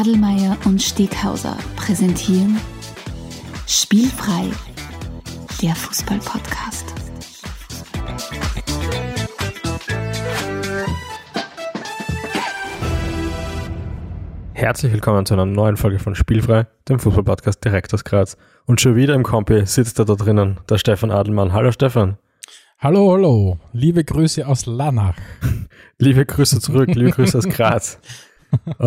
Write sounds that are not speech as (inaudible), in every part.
Adelmeier und Steghauser präsentieren Spielfrei, der Fußball-Podcast. Herzlich willkommen zu einer neuen Folge von Spielfrei, dem Fußball-Podcast direkt aus Graz. Und schon wieder im Kompi sitzt er da drinnen, der Stefan Adelmann. Hallo Stefan. Hallo, hallo. Liebe Grüße aus Lanach. (laughs) liebe Grüße zurück, liebe Grüße aus (laughs) Graz. (laughs) äh,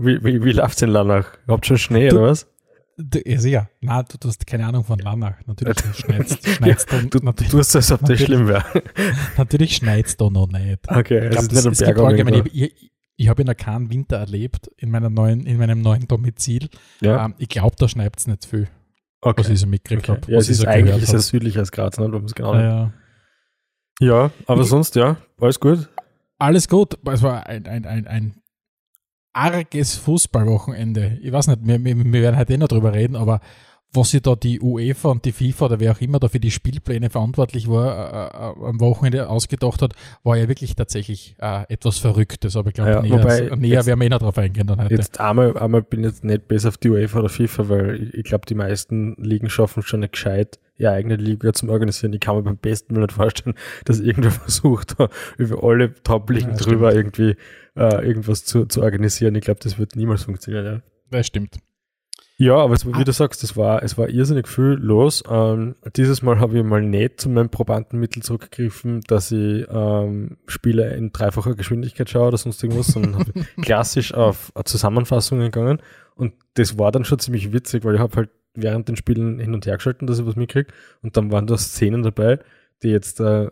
wie wie, wie läuft es in Lanach? Habt ihr schon Schnee du, oder was? Du, ja, sicher. Nein, du, du, hast keine Ahnung von Lanach. Natürlich schneit's, (laughs) schneit's ja, du, du tust es, als ob das schlimm wäre. (laughs) natürlich schneit's da noch nicht. Okay, ich das, ist nicht ein Berg ich, ich, ich habe in Kahn Winter erlebt, in, meiner neuen, in meinem neuen Domizil. Ja. Ähm, ich glaube, da schneit es nicht viel. Okay. Was ich so mitgekriegt okay. habe. Ja, es ist eigentlich ist es südlicher als Graz, ne? genau ja, ja, aber ich, sonst, ja, alles gut. Alles gut. Es war ein, ein, ein, ein arges Fußballwochenende. Ich weiß nicht, wir, wir, wir werden heute eh noch drüber reden, aber was sich da die UEFA und die FIFA oder wer auch immer da für die Spielpläne verantwortlich war, äh, äh, am Wochenende ausgedacht hat, war ja wirklich tatsächlich äh, etwas Verrücktes. Aber ich glaube, ja, näher, näher werden wir eh noch drauf eingehen dann heute. Jetzt einmal, einmal bin ich jetzt nicht besser auf die UEFA oder FIFA, weil ich, ich glaube, die meisten Ligen schaffen schon nicht gescheit, ihre eigene Liga zum Organisieren. Ich kann mir beim besten Mal nicht vorstellen, dass irgendwer (laughs) versucht, über alle Top-Ligen ja, drüber stimmt. irgendwie äh, irgendwas zu, zu organisieren. Ich glaube, das wird niemals funktionieren. Ja. Das stimmt. Ja, aber es, wie ah. du sagst, es war, es war irrsinnig viel los. Ähm, dieses Mal habe ich mal nicht zu meinem Probandenmittel zurückgegriffen, dass ich ähm, Spiele in dreifacher Geschwindigkeit schaue oder sonst irgendwas, sondern habe (laughs) klassisch auf Zusammenfassungen gegangen. Und das war dann schon ziemlich witzig, weil ich habe halt während den Spielen hin und her geschalten, dass ich was mitkriege. Und dann waren da Szenen dabei, die jetzt, äh,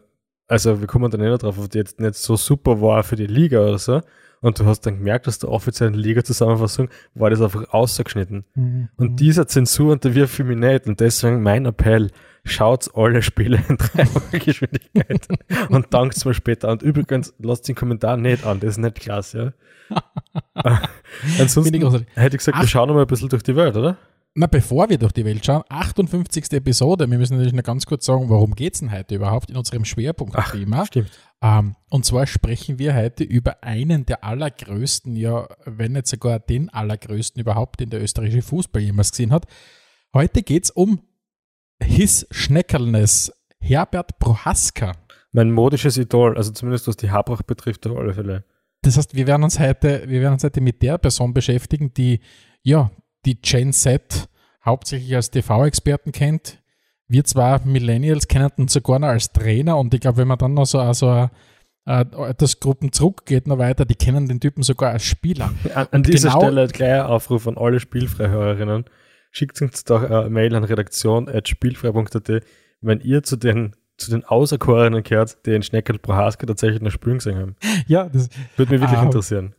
also wir kommen dann nicht drauf, die jetzt nicht so super war für die Liga oder so, und du hast dann gemerkt, dass der offiziellen Liga-Zusammenfassung war das einfach ausgeschnitten. Mhm. Und dieser Zensur unterwirft für mich nicht. Und deswegen mein Appell, schaut alle Spiele in dreifacher (laughs) Geschwindigkeit (laughs) und dankt mir später. Und übrigens, lasst den Kommentar nicht an, das ist nicht klasse, ja. (laughs) Ansonsten hätte ich gesagt, wir schauen mal ein bisschen durch die Welt, oder? Na, bevor wir durch die Welt schauen, 58. Episode. Wir müssen natürlich noch ganz kurz sagen, worum geht es denn heute überhaupt in unserem Schwerpunktthema? Stimmt. Ähm, und zwar sprechen wir heute über einen der allergrößten, ja, wenn nicht sogar den allergrößten überhaupt, den der österreichische Fußball jemals gesehen hat. Heute geht es um His Schneckerlness, Herbert Prohaska. Mein modisches Idol, also zumindest was die Haarpracht betrifft, auf alle Fälle. Das heißt, wir werden uns heute, wir werden uns heute mit der Person beschäftigen, die ja die Gen Z hauptsächlich als TV-Experten kennt. Wir zwar Millennials kennen ihn sogar noch als Trainer und ich glaube, wenn man dann noch so also das Gruppen zurückgeht noch weiter, die kennen den Typen sogar als Spieler. (laughs) An, an dieser genau, Stelle gleich ein Aufruf an alle Spielfreihörerinnen. Schickt uns doch eine Mail an redaktion.spielfrei.at, wenn ihr zu den zu den Auserkorenen gehört, die in Schneckel Prohaska tatsächlich noch Spielen gesehen haben. Ja, das würde mich wirklich uh, interessieren.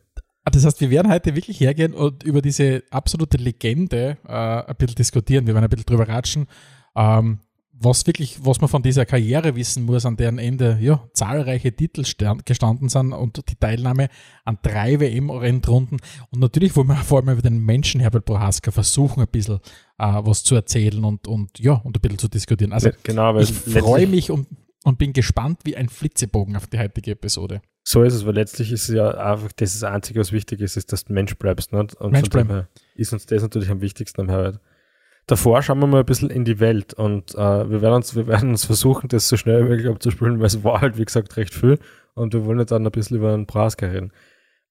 Ah, das heißt, wir werden heute wirklich hergehen und über diese absolute Legende äh, ein bisschen diskutieren. Wir werden ein bisschen drüber ratschen, ähm, was wirklich, was man von dieser Karriere wissen muss, an deren Ende ja, zahlreiche Titel gestanden sind und die Teilnahme an drei WM-Rennrunden. Und natürlich wollen wir vor allem über den Menschen Herbert Prohaska versuchen, ein bisschen äh, was zu erzählen und, und ja, und ein bisschen zu diskutieren. Also genau, ich freue mich und, und bin gespannt wie ein Flitzebogen auf die heutige Episode. So ist es, weil letztlich ist es ja einfach das, das Einzige, was wichtig ist, ist, dass du Mensch bleibst. Nicht? Und Mensch bleiben. ist uns das natürlich am wichtigsten am Herbert. Davor schauen wir mal ein bisschen in die Welt und äh, wir, werden uns, wir werden uns versuchen, das so schnell wie möglich abzuspielen, weil es war halt, wie gesagt, recht viel und wir wollen jetzt dann ein bisschen über einen Prasker reden.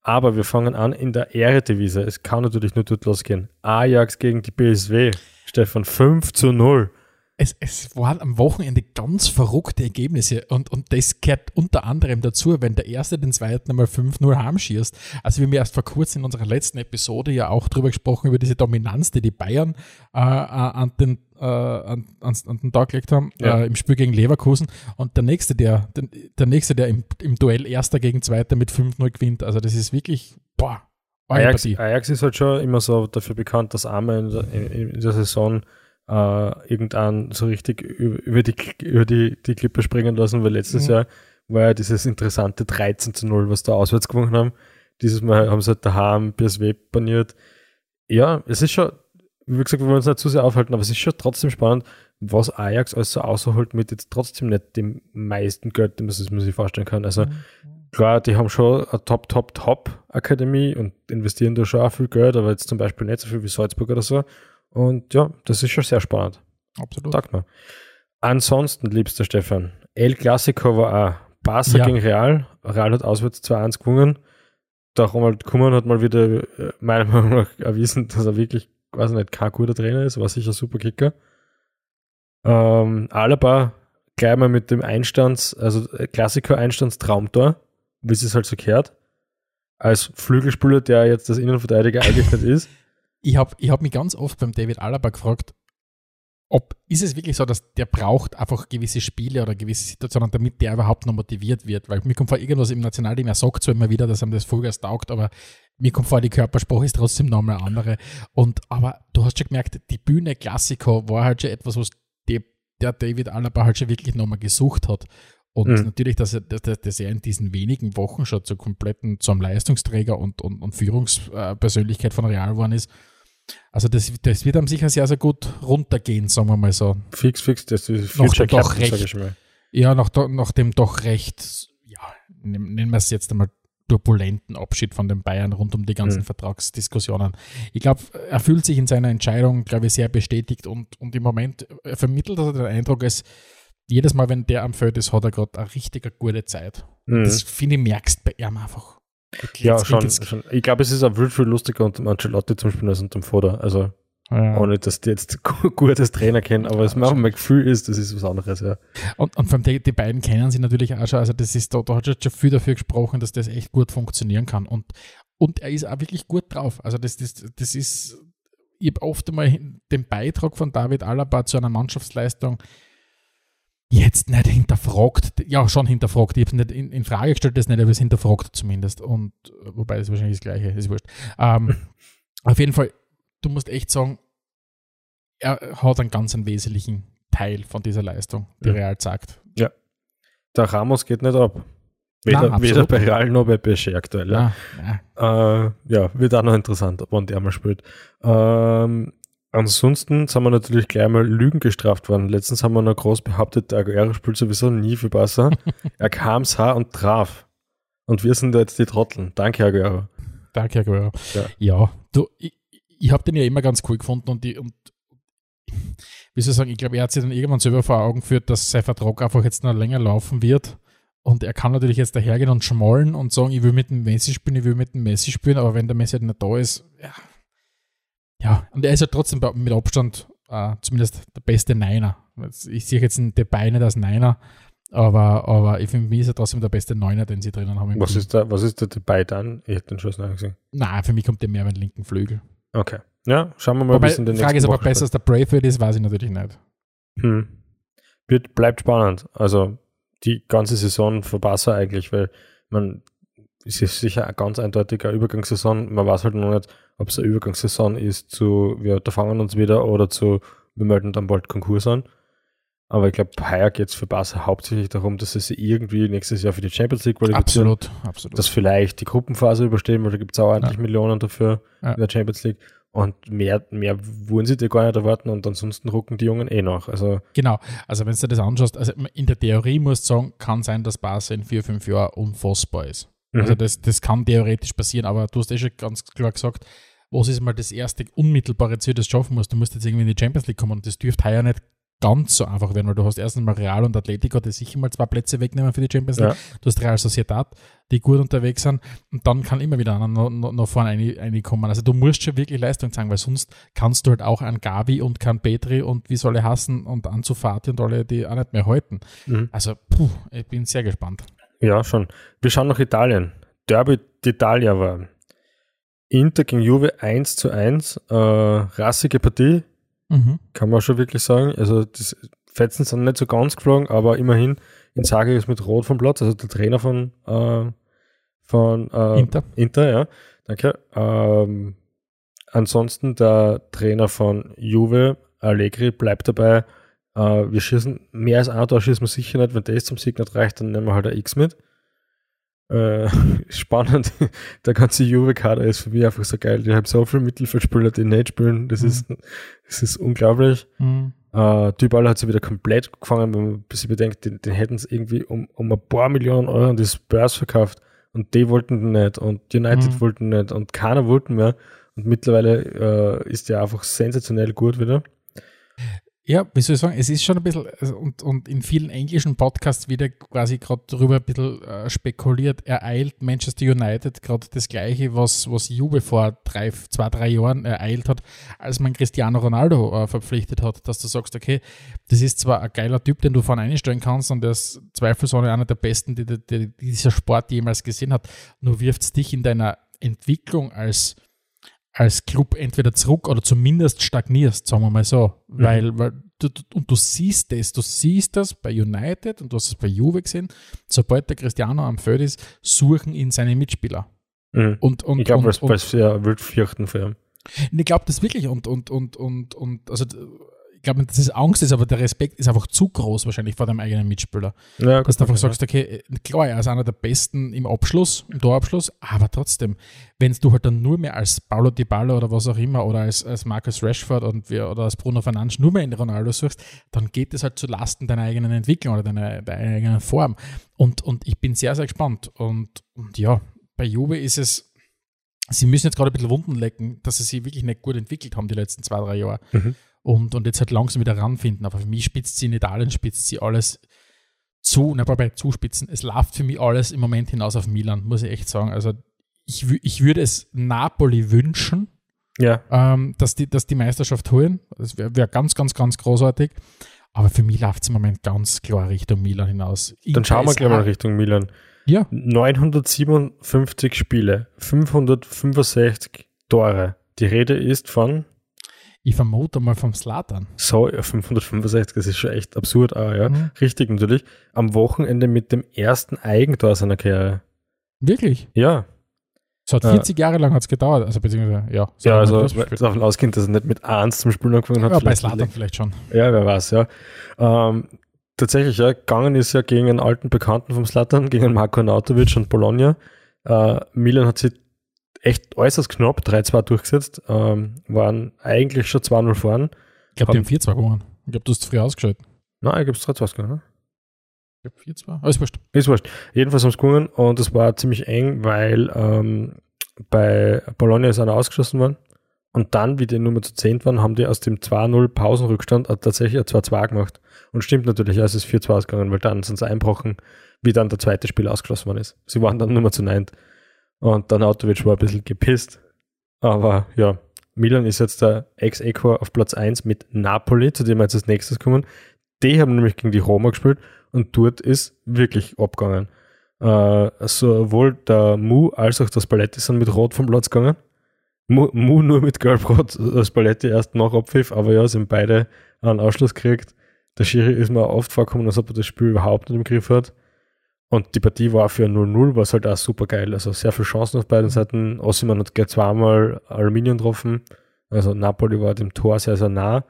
Aber wir fangen an in der Ehredivise. Es kann natürlich nur dort losgehen. Ajax gegen die BSW. Stefan, 5 zu 0 es, es waren am Wochenende ganz verrückte Ergebnisse und, und das gehört unter anderem dazu, wenn der Erste den Zweiten einmal 5-0 heimschießt. Also wir haben erst vor kurzem in unserer letzten Episode ja auch drüber gesprochen, über diese Dominanz, die die Bayern äh, äh an, den, äh, an, an, an, den Tag gelegt haben ja. äh, im Spiel gegen Leverkusen und der Nächste, der, der, der Nächste, der im, im Duell Erster gegen Zweiter mit 5-0 gewinnt. Also das ist wirklich, boah, Ajax, Ajax, ist halt schon immer so dafür bekannt, dass einmal in der, in, in der Saison äh, irgendwann so richtig über die, über die, die Klippe springen lassen, weil letztes mhm. Jahr war ja dieses interessante 13 zu 0, was da auswärts gewonnen haben. Dieses Mal haben sie halt daheim BSW baniert. Ja, es ist schon, wie gesagt, wir wollen uns nicht zu sehr aufhalten, aber es ist schon trotzdem spannend, was Ajax alles so außerholt mit jetzt trotzdem nicht dem meisten Geld, das man sich vorstellen kann. Also, mhm. Klar, die haben schon eine Top, Top, Top Akademie und investieren da schon auch viel Geld, aber jetzt zum Beispiel nicht so viel wie Salzburg oder so. Und ja, das ist schon sehr spannend. Absolut. Sagt man. Ansonsten, liebster Stefan, El Clasico war auch Barca Ja. gegen Real. Real hat auswärts 2-1 gewonnen. Der Ronald Koeman hat mal wieder äh, meiner Meinung nach (laughs) erwiesen, dass er wirklich, weiß nicht, kein guter Trainer ist, war sicher ein super Kicker. Ähm, Alaba gleich mal mit dem Einstands, also äh, Klassiker-Einstandstraumtor, wie es halt so gehört. Als Flügelspieler, der jetzt das Innenverteidiger (laughs) eigentlich nicht ist. Ich habe ich hab mich ganz oft beim David Alaba gefragt, ob ist es wirklich so, dass der braucht einfach gewisse Spiele oder gewisse Situationen, damit der überhaupt noch motiviert wird. Weil mir kommt vor, irgendwas im Nationalteam, er sagt zwar immer wieder, dass ihm das Vollgas taugt, aber mir kommt vor, die Körpersprache ist trotzdem nochmal andere. Und aber du hast schon gemerkt, die Bühne Klassiko war halt schon etwas, was die, der David Alaba halt schon wirklich nochmal gesucht hat. Und Mhm. natürlich, dass er, dass, dass er in diesen wenigen Wochen schon zu kompletten, zum Leistungsträger und, und, und Führungspersönlichkeit von Real geworden ist. Also das, das wird ihm sicher sehr, sehr gut runtergehen, sagen wir mal so. Fix, fix, das ist Noch Future doch recht. ich mal. Ja, nach, nach dem doch recht, ja, nennen wir es jetzt einmal turbulenten Abschied von den Bayern rund um die ganzen Mhm. Vertragsdiskussionen. Ich glaube, er fühlt sich in seiner Entscheidung, glaube ich, sehr bestätigt und, und im Moment er vermittelt er den Eindruck, es jedes Mal, wenn der am Feld ist, hat er gerade eine richtig gute Zeit. Mhm. Das finde ich, merkst bei ihm einfach. Ja, Jetzt- schon, schon. Ich glaube, es ist auch viel, viel lustiger unter dem Ancelotti zum Spielen als unter dem Foda. Also, Ja. ohne dass die jetzt (laughs) gu- gutes Trainer kennen, aber es Ja, mein Gefühl ist, das ist was anderes, ja. Und, und vor allem die, die beiden kennen sich natürlich auch schon. Also das ist, da, da hat schon viel dafür gesprochen, dass das echt gut funktionieren kann. Und, und er ist auch wirklich gut drauf. Also das, das, das ist, ich habe oft einmal den Beitrag von David Alaba zu einer Mannschaftsleistung jetzt nicht hinterfragt, ja schon hinterfragt, ich habe es nicht in, in Frage gestellt, das nicht, aber es hinterfragt zumindest. Und wobei das wahrscheinlich das Gleiche ist, wurscht. Ähm, (laughs) auf jeden Fall, du musst echt sagen, er hat einen ganz einen wesentlichen Teil von dieser Leistung, die Ja. Real sagt. Der Ramos geht nicht ab. Nein, Weder, weder absolut bei. Real noch bei PSG aktuell. Ja. Ja, ja. Äh, ja, wird auch noch interessant, wann der mal spielt. Ähm, ansonsten sind wir natürlich gleich mal Lügen gestraft worden. Letztens haben wir noch groß behauptet, der Aguero spielt sowieso nie für Barca. (laughs) er kam, sah und traf. Und wir sind da jetzt die Trotteln. Danke, Aguero. Danke, Aguero. Ja. Ja, du, ich, ich habe den ja immer ganz cool gefunden und, die, und wie soll ich sagen, ich glaube, er hat sich dann irgendwann selber vor Augen geführt, dass sein Vertrag einfach jetzt noch länger laufen wird. Und er kann natürlich jetzt dahergehen und schmollen und sagen, ich will mit dem Messi spielen, ich will mit dem Messi spielen, aber wenn der Messi halt nicht da ist, ja. Ja, und er ist ja trotzdem mit Abstand äh, zumindest der beste Niner. Ich sehe jetzt den Depay nicht als Niner, aber, aber ich finde, mir ist er trotzdem der beste Neuner, den sie drinnen haben. Was Team. ist da, was ist da dabei dann? Ich hätte den Schuss noch gesehen. Nein, für mich kommt der mehr über den linken Flügel. Okay. Ja, schauen wir mal, wie es in die den Frage ist, nächsten ob er Wochen besser als der Braithwaite ist, weiß ich natürlich nicht. Hm. Wird, bleibt spannend. Also die ganze Saison für Barca eigentlich, weil man es ist sicher eine ganz eindeutige Übergangssaison. Man weiß halt noch nicht, ob es eine Übergangssaison ist zu wir unterfangen uns wieder oder zu wir melden dann bald Konkurs an. Aber ich glaube, heuer geht es für Barca hauptsächlich darum, dass sie sich irgendwie nächstes Jahr für die Champions League qualifizieren. Absolut, absolut. Dass vielleicht die Gruppenphase überstehen, weil da gibt es auch ordentlich Ja. Millionen dafür Ja. in der Champions League. Und mehr, mehr wollen sie dir gar nicht erwarten und ansonsten rucken die Jungen eh noch. Also genau. Also wenn du dir das anschaust, also in der Theorie musst du sagen, kann sein, dass Barca in vier, fünf Jahren unfassbar ist. Also Mhm. das, das kann theoretisch passieren, aber du hast eh schon ganz klar gesagt, was ist mal das erste unmittelbare Ziel, das du schaffen musst? Du musst jetzt irgendwie in die Champions League kommen und das dürfte heuer nicht ganz so einfach werden, weil du hast erstens mal Real und Atletico, die sicher mal zwei Plätze wegnehmen für die Champions League. Ja. Du hast Real Sociedad, die gut unterwegs sind und dann kann immer wieder einer noch, noch, noch vorne rein- reinkommen. Also du musst schon wirklich Leistung zeigen, weil sonst kannst du halt auch an Gavi und kann Petri und wie soll er hassen und Ansu Fati und alle, die auch nicht mehr halten. Mhm. Also puh, ich bin sehr gespannt. Ja, schon. Wir schauen nach Italien. Derby d'Italia war Inter gegen Juve 1 zu 1. Äh, rassige Partie, Mhm. kann man schon wirklich sagen. Also die Fetzen sind nicht so ganz geflogen, aber immerhin Inzaghi ist mit Rot vom Platz, also der Trainer von, äh, von äh, Inter. Inter, ja. Danke. Ähm, ansonsten der Trainer von Juve, Allegri, bleibt dabei. Äh, wir schießen mehr als ein Tor schießen wir sicher nicht. Wenn das zum Sieg nicht reicht, dann nehmen wir halt ein X mit. Äh, (laughs) spannend. Der ganze Juve-Kader ist für mich einfach so geil. Ich habe so viele Mittelfeldspieler, die nicht spielen. Das, Mhm. ist, das ist unglaublich. Mhm. Äh, Dybala hat sich wieder komplett gefangen, wenn man sich bedenkt, den, den hätten sie irgendwie um, um ein paar Millionen Euro an die Spurs verkauft und die wollten den nicht und United mhm. wollten nicht und keiner wollten mehr. Und mittlerweile ist der einfach sensationell gut wieder. Ja, wie soll ich sagen, es ist schon ein bisschen, also, und, und in vielen englischen Podcasts wieder quasi gerade darüber ein bisschen äh, spekuliert, ereilt Manchester United gerade das Gleiche, was, was Juve vor drei, zwei, drei Jahren ereilt hat, als man Cristiano Ronaldo äh, verpflichtet hat, dass du sagst, okay, das ist zwar ein geiler Typ, den du vorne einstellen kannst und der ist zweifelsohne einer der besten, die, die, die dieser Sport jemals gesehen hat, nur wirft es dich in deiner Entwicklung als als Club entweder zurück oder zumindest stagnierst, sagen wir mal so. Mhm. Weil, weil du, und du siehst das, du siehst das bei United und du hast es bei Juve gesehen, sobald der Cristiano am Feld ist, suchen ihn seine Mitspieler. Mhm. Und, und, ich glaube, was, was sehr wild fürchten für ihn. Ich glaube das wirklich und, und, und, und, und also glaube nicht, dass es Angst ist, aber der Respekt ist einfach zu groß wahrscheinlich vor deinem eigenen Mitspieler. Ja, dass du einfach sagst, okay, klar, er ist einer der Besten im Abschluss, im Torabschluss, aber trotzdem, wenn du halt dann nur mehr als Paulo Di Ballo oder was auch immer oder als, als Marcus Rashford und wir, oder als Bruno Fernandes nur mehr in Ronaldo suchst, dann geht es halt zu Lasten deiner eigenen Entwicklung oder deiner, deiner eigenen Form. Und, und ich bin sehr, sehr gespannt. Und, und ja, bei Juve ist es, sie müssen jetzt gerade ein bisschen Wunden lecken, dass sie sich wirklich nicht gut entwickelt haben die letzten zwei, drei Jahre. Mhm und, und jetzt halt langsam wieder ranfinden. Aber für mich spitzt sie in Italien, spitzt sie alles zu, na, bei zuspitzen. Es läuft für mich alles im Moment hinaus auf Milan, muss ich echt sagen. Also ich, ich würde es Napoli wünschen, ja. ähm, dass, die, dass die Meisterschaft holen. Das wäre wär ganz, ganz, ganz großartig. Aber für mich läuft es im Moment ganz klar Richtung Milan hinaus. Dann schauen wir gleich mal Richtung Milan. Ja. 957 Spiele, 565 Tore. Die Rede ist von ich vermute mal vom Slatan. So, ja, 565, das ist schon echt absurd, aber ja. Mhm. Richtig, natürlich. Am Wochenende mit dem ersten Eigentor seiner Karriere. Wirklich? Ja. So hat 40 äh, Jahre lang hat es gedauert, also beziehungsweise, ja. So ja, also davon ausgehen, dass er nicht mit 1 zum Spielen angefangen hat. Ja, bei Slatan vielleicht schon. Ja, wer weiß, ja. Ähm, tatsächlich, ja, gegangen ist ja gegen einen alten Bekannten vom Slatan, gegen Marko Nautovic und Bologna. Äh, Milan hat sich echt äußerst knapp 3-2 durchgesetzt, ähm, waren eigentlich schon 2-0 vorn. Ich glaube, die haben 4-2 gewonnen. Ich glaube, du hast früh ausgeschaltet. Nein, ich glaube, es 3-2 gewonnen. Ich glaube, 4-2. Alles wurscht. Ist wurscht. Jedenfalls haben sie gewonnen und es war ziemlich eng, weil ähm, bei Bologna ist einer ausgeschlossen worden. Und dann, wie die Nummer zu 10 waren, haben die aus dem 2-0 Pausenrückstand tatsächlich ein 2-2 gemacht. Und stimmt natürlich, es ist 4-2 ausgegangen, weil dann sind sie einbrochen, wie dann der zweite Spiel ausgeschlossen worden ist. Sie waren dann Nummer zu 9. Und dann Autovic war ein bisschen gepisst. Aber ja, Milan ist jetzt der Ex-Equo auf Platz 1 mit Napoli, zu dem wir jetzt als nächstes kommen. Die haben nämlich gegen die Roma gespielt und dort ist wirklich abgegangen. Äh, sowohl der Mu als auch das Paletti sind mit Rot vom Platz gegangen. Mu, Mu nur mit Gelb-Rot, das Paletti erst nach Abpfiff, aber ja, sind beide einen Ausschluss gekriegt. Der Schiri ist mir oft vorgekommen, als ob er das Spiel überhaupt nicht im Griff hat. Und die Partie war für 0-0, was halt auch super geil. Also sehr viele Chancen auf beiden Seiten. Ossiman hat gleich zweimal Aluminium getroffen. Also Napoli war dem Tor sehr, sehr nah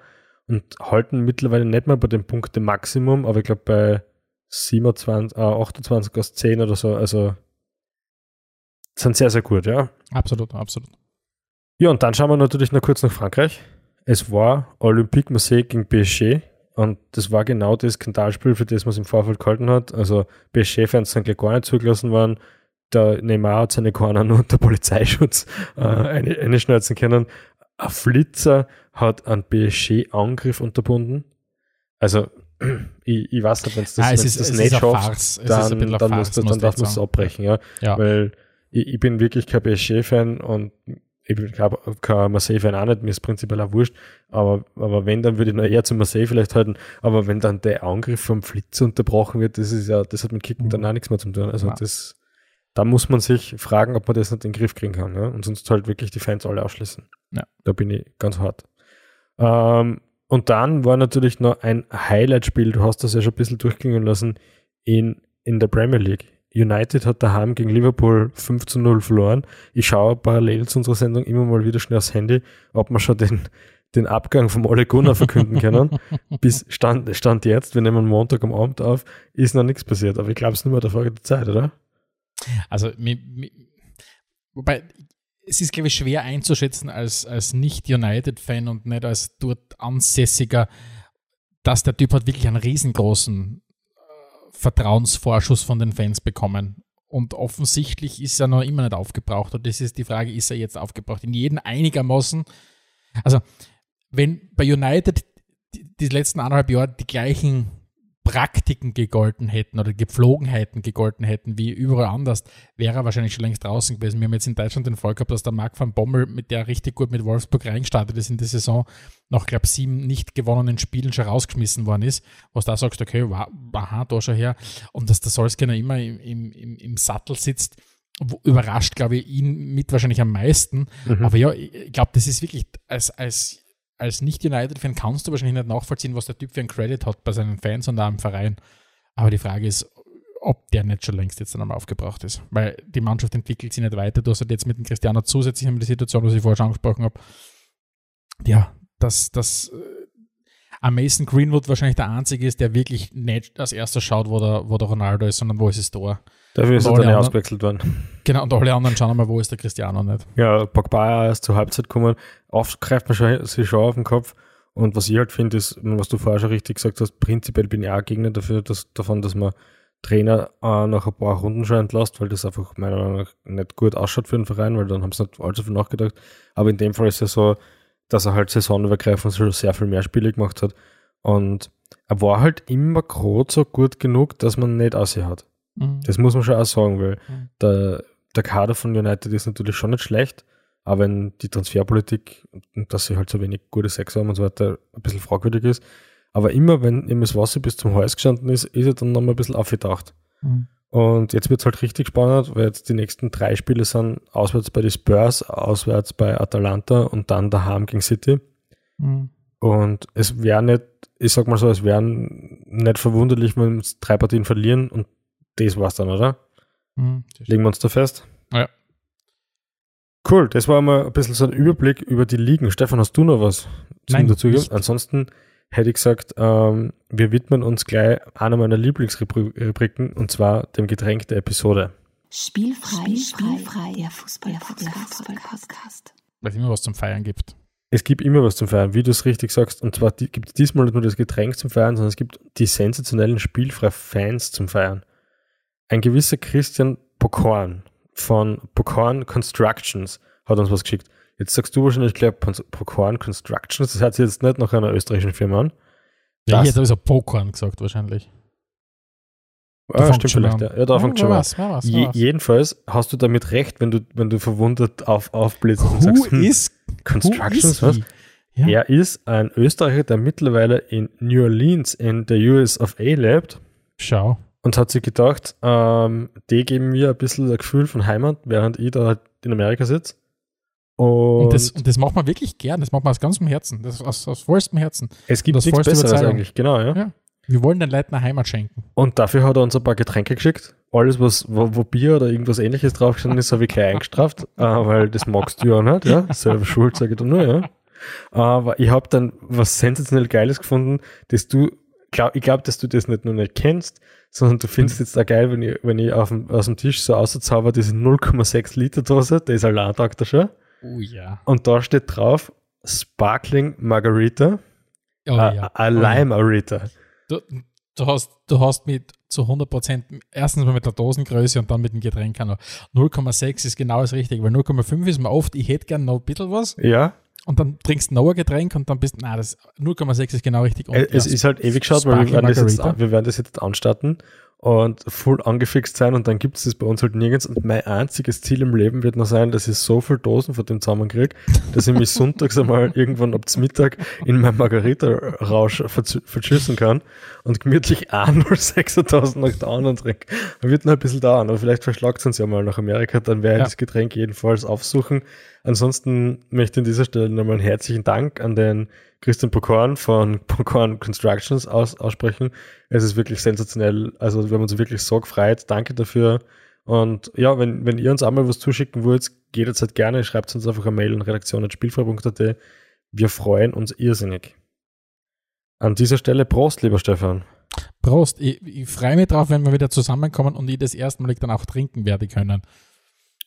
und halten mittlerweile nicht mehr bei dem Punkte Maximum, aber ich glaube bei 27, äh, 28 aus 10 oder so. Also sind sehr, sehr gut, ja. Absolut, absolut. Ja, und dann schauen wir natürlich noch kurz nach Frankreich. Es war Olympique Marseille gegen PSG und das war genau das Skandalspiel, für das man es im Vorfeld gehalten hat. Also PSG-Fans sind gleich gar nicht zugelassen worden. Der Neymar hat seine Corner nur unter Polizeischutz äh, eine, eine können. Ein Flitzer hat einen PSG-Angriff unterbunden. Also, (clears throat) ich, ich weiß nicht, wenn es das, ah, es ist, das es nicht schafft, dann, dann, muss, dann darf man es abbrechen. Ja? ja. Weil ich, ich, bin wirklich kein PSG-Fan und ich glaube, kein Marseille-Fan auch nicht, mir ist prinzipiell auch wurscht, aber, aber wenn, dann würde ich noch eher zum Marseille vielleicht halten, aber wenn dann der Angriff vom Flitzer unterbrochen wird, das ist ja, das hat mit Kicken dann auch nichts mehr zu tun. Also ja. das, da muss man sich fragen, ob man das nicht in den Griff kriegen kann, ja? und sonst halt wirklich die Fans alle ausschließen. Ja. Da bin ich ganz hart. Ähm, und dann war natürlich noch ein Highlight-Spiel, du hast das ja schon ein bisschen durchgehen lassen, in, in der Premier League. United hat daheim gegen Liverpool 5 zu 0 verloren. Ich schaue parallel zu unserer Sendung immer mal wieder schnell aufs Handy, ob wir schon den, den Abgang vom Ole Gunnar verkünden können. (laughs) Bis Stand, Stand jetzt, wir nehmen Montag am Abend auf, ist noch nichts passiert. Aber ich glaube, es ist nur mehr der Frage der Zeit, oder? Also, mi, mi, wobei, es ist, glaube ich, schwer einzuschätzen als, als Nicht-United-Fan und nicht als dort ansässiger dass der Typ hat wirklich einen riesengroßen Vertrauensvorschuss von den Fans bekommen. Und offensichtlich ist er noch immer nicht aufgebraucht. Und das ist die Frage, ist er jetzt aufgebraucht? In jedem einigermaßen. Also, wenn bei United die, die letzten anderthalb Jahre die gleichen Praktiken gegolten hätten oder Gepflogenheiten gegolten hätten wie überall anders, wäre er wahrscheinlich schon längst draußen gewesen. Wir haben jetzt in Deutschland den Fall gehabt, dass der Marc van Bommel, mit der richtig gut mit Wolfsburg reingestartet ist in die Saison, nach, glaube sieben nicht gewonnenen Spielen schon rausgeschmissen worden ist, was da sagst, okay, wow, aha, da schon her. Und dass der Solskjaer immer im, im, im Sattel sitzt, überrascht, glaube ich, ihn mit wahrscheinlich am meisten. Mhm. Aber ja, ich glaube, das ist wirklich als, als als Nicht-United-Fan kannst du wahrscheinlich nicht nachvollziehen, was der Typ für einen Credit hat bei seinen Fans und auch im Verein. Aber die Frage ist, ob der nicht schon längst jetzt einmal aufgebracht ist. Weil die Mannschaft entwickelt sich nicht weiter. Du hast halt jetzt mit dem Cristiano zusätzlich in die Situation, was ich vorher schon angesprochen habe. Ja, dass das äh, Mason Greenwood wahrscheinlich der Einzige ist, der wirklich nicht als erster schaut, wo der, wo der Ronaldo ist, sondern wo ist es da. Dafür ist er dann ausgewechselt worden. Genau, und alle anderen schauen mal, wo ist der Cristiano nicht. Ja, Pogba ist zur Halbzeit gekommen. Oft greift man schon, sich schon auf den Kopf. Und was ich halt finde, ist, was du vorher schon richtig gesagt hast, prinzipiell bin ich auch Gegner dafür, dass, davon, dass man Trainer äh, nach ein paar Runden schon entlässt, weil das einfach meiner Meinung nach nicht gut ausschaut für den Verein, weil dann haben sie nicht allzu viel nachgedacht. Aber in dem Fall ist es ja so, dass er halt saisonübergreifend schon sehr viel mehr Spiele gemacht hat. Und er war halt immer gerade so gut genug, dass man nicht aussehen hat. Mhm. Das muss man schon auch sagen, weil mhm. der, der Kader von United ist natürlich schon nicht schlecht, aber wenn die Transferpolitik und dass sie halt so wenig gute Sex haben und so weiter ein bisschen fragwürdig ist, aber immer wenn ihm das Wasser bis zum Hals gestanden ist, ist er dann nochmal ein bisschen aufgedacht. Mhm. Und jetzt wird es halt richtig spannend, weil jetzt die nächsten drei Spiele sind auswärts bei den Spurs, auswärts bei Atalanta und dann daheim gegen City. Mhm. Und es wäre nicht, ich sag mal so, es wäre nicht verwunderlich, wenn wir drei Partien verlieren und das war's dann, oder? Mhm, Legen wir uns da fest? Ja. Cool, das war mal ein bisschen so ein Überblick über die Ligen. Stefan, hast du noch was Nein, dazu nicht. Ansonsten hätte ich gesagt, ähm, wir widmen uns gleich einer meiner Lieblingsrubriken und zwar dem Getränk der Episode. Spielfrei, spielfrei, der Fußball-Podcast. Weil es immer was zum Feiern gibt. Es gibt immer was zum Feiern, wie du es richtig sagst. Und zwar gibt es diesmal nicht nur das Getränk zum Feiern, sondern es gibt die sensationellen Spielfrei-Fans zum Feiern. Ein gewisser Christian Pokorn von Pokorn Constructions hat uns was geschickt. Jetzt sagst du wahrscheinlich gleich Pokorn Constructions, das hört sich jetzt nicht nach einer österreichischen Firma an. Ja, ich hätte sowieso Pokorn gesagt, wahrscheinlich. Ah, stimmt vielleicht, ja. ja. da fängt schon was, was, Je, Jedenfalls hast du damit recht, wenn du, wenn du verwundert auf, aufblitzt und sagst, hm, is, Constructions, was? Ja. Er ist ein Österreicher, der mittlerweile in New Orleans in der US of A lebt. Schau und hat sich gedacht, ähm, die geben mir ein bisschen ein Gefühl von Heimat, während ich da in Amerika sitze. Und, und, das, und das macht man wirklich gern, das macht man aus ganzem Herzen, das aus, aus vollstem Herzen. Es gibt nichts Besseres eigentlich, genau, ja. ja. Wir wollen den Leuten eine Heimat schenken. Und dafür hat er uns ein paar Getränke geschickt. Alles, was, wo, wo Bier oder irgendwas ähnliches draufgestanden ist, habe ich gleich eingestraft, (laughs) äh, weil das magst du ja nicht, ja. Selber schuld, sage ich dann nur, ja. Aber ich habe dann was sensationell Geiles gefunden, dass du, glaub, ich glaube, dass du das nicht nur nicht kennst, sondern du findest jetzt auch geil, wenn ich, wenn ich auf dem, aus dem Tisch so auszauber, diese 0,6 Liter Dose, der ist allein er schon. Oh ja. Und da steht drauf Sparkling Margarita, oh, a, ja. a Lime oh, Margarita. Du, du, hast, du hast mit zu 100 Prozent, erstens mal mit der Dosengröße und dann mit dem Getränk 0,6 ist genau das Richtige, weil 0,5 ist mir oft, ich hätte gerne noch ein bisschen was. Ja und dann trinkst du noch ein Getränk und dann bist du, na, das 0,6 ist genau richtig. Und es ja, ist halt ewig geschaut, weil wir werden, das jetzt, wir werden das jetzt anstarten und voll angefixt sein und dann gibt es das bei uns halt nirgends. Und mein einziges Ziel im Leben wird noch sein, dass ich so viel Dosen von dem zusammenkriege, dass ich mich (laughs) sonntags einmal irgendwann ab Mittag in meinem Margarita-Rausch verschüssen kann und gemütlich (laughs) einmal 6.000 nach der anderen trinke. Das wird noch ein bisschen dauern, aber vielleicht verschlagt es uns ja mal nach Amerika, dann werde ich ja. das Getränk jedenfalls aufsuchen. Ansonsten möchte ich an dieser Stelle nochmal einen herzlichen Dank an den Christian Pokorn von (laughs) Pokorn Constructions aus, aussprechen. Es ist wirklich sensationell. Also wir haben uns wirklich so gefreut. Danke dafür. Und ja, wenn, wenn ihr uns einmal was zuschicken wollt, geht jetzt halt gerne, schreibt uns einfach eine Mail an redaktion.spielfrei.at. Wir freuen uns irrsinnig. An dieser Stelle Prost, lieber Stefan. Prost. Ich, ich freue mich drauf, wenn wir wieder zusammenkommen und ich das erste Mal dann auch trinken werde können.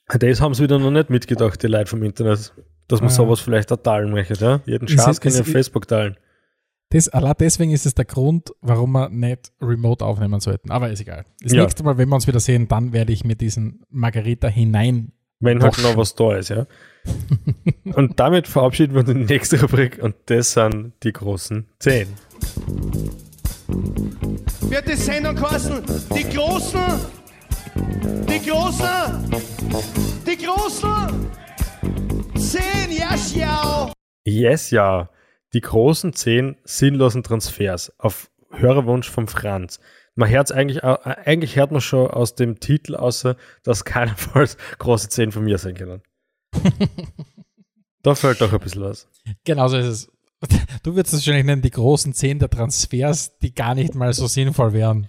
Das haben sie wieder noch nicht mitgedacht, die Leute vom Internet dass man ah, sowas vielleicht auch teilen möchte, ja? Jeden Schatz kann ich auf Facebook teilen. Das, allein deswegen ist es der Grund, warum wir nicht remote aufnehmen sollten. Aber ist egal. Das Ja. nächste Mal, wenn wir uns wieder sehen, dann werde ich mir diesen Margarita hinein. Wenn halt noch was da ist, ja. (laughs) und damit verabschieden wir uns in die nächste Rubrik und das sind die großen 10. wird die Sendung kosten. Die Großen, die Großen, die Großen. Zehn, ja, schau. Yes, ja. Die großen 10 sinnlosen Transfers auf Hörerwunsch von Franz. Man hört's eigentlich, äh, eigentlich hört man schon aus dem Titel außer, dass (laughs) keinerfalls große 10 von mir sein können. (laughs) da fällt doch ein bisschen was. Genauso ist es. (laughs) Du würdest es wahrscheinlich nennen, die großen zehn der Transfers, die gar nicht mal so sinnvoll wären.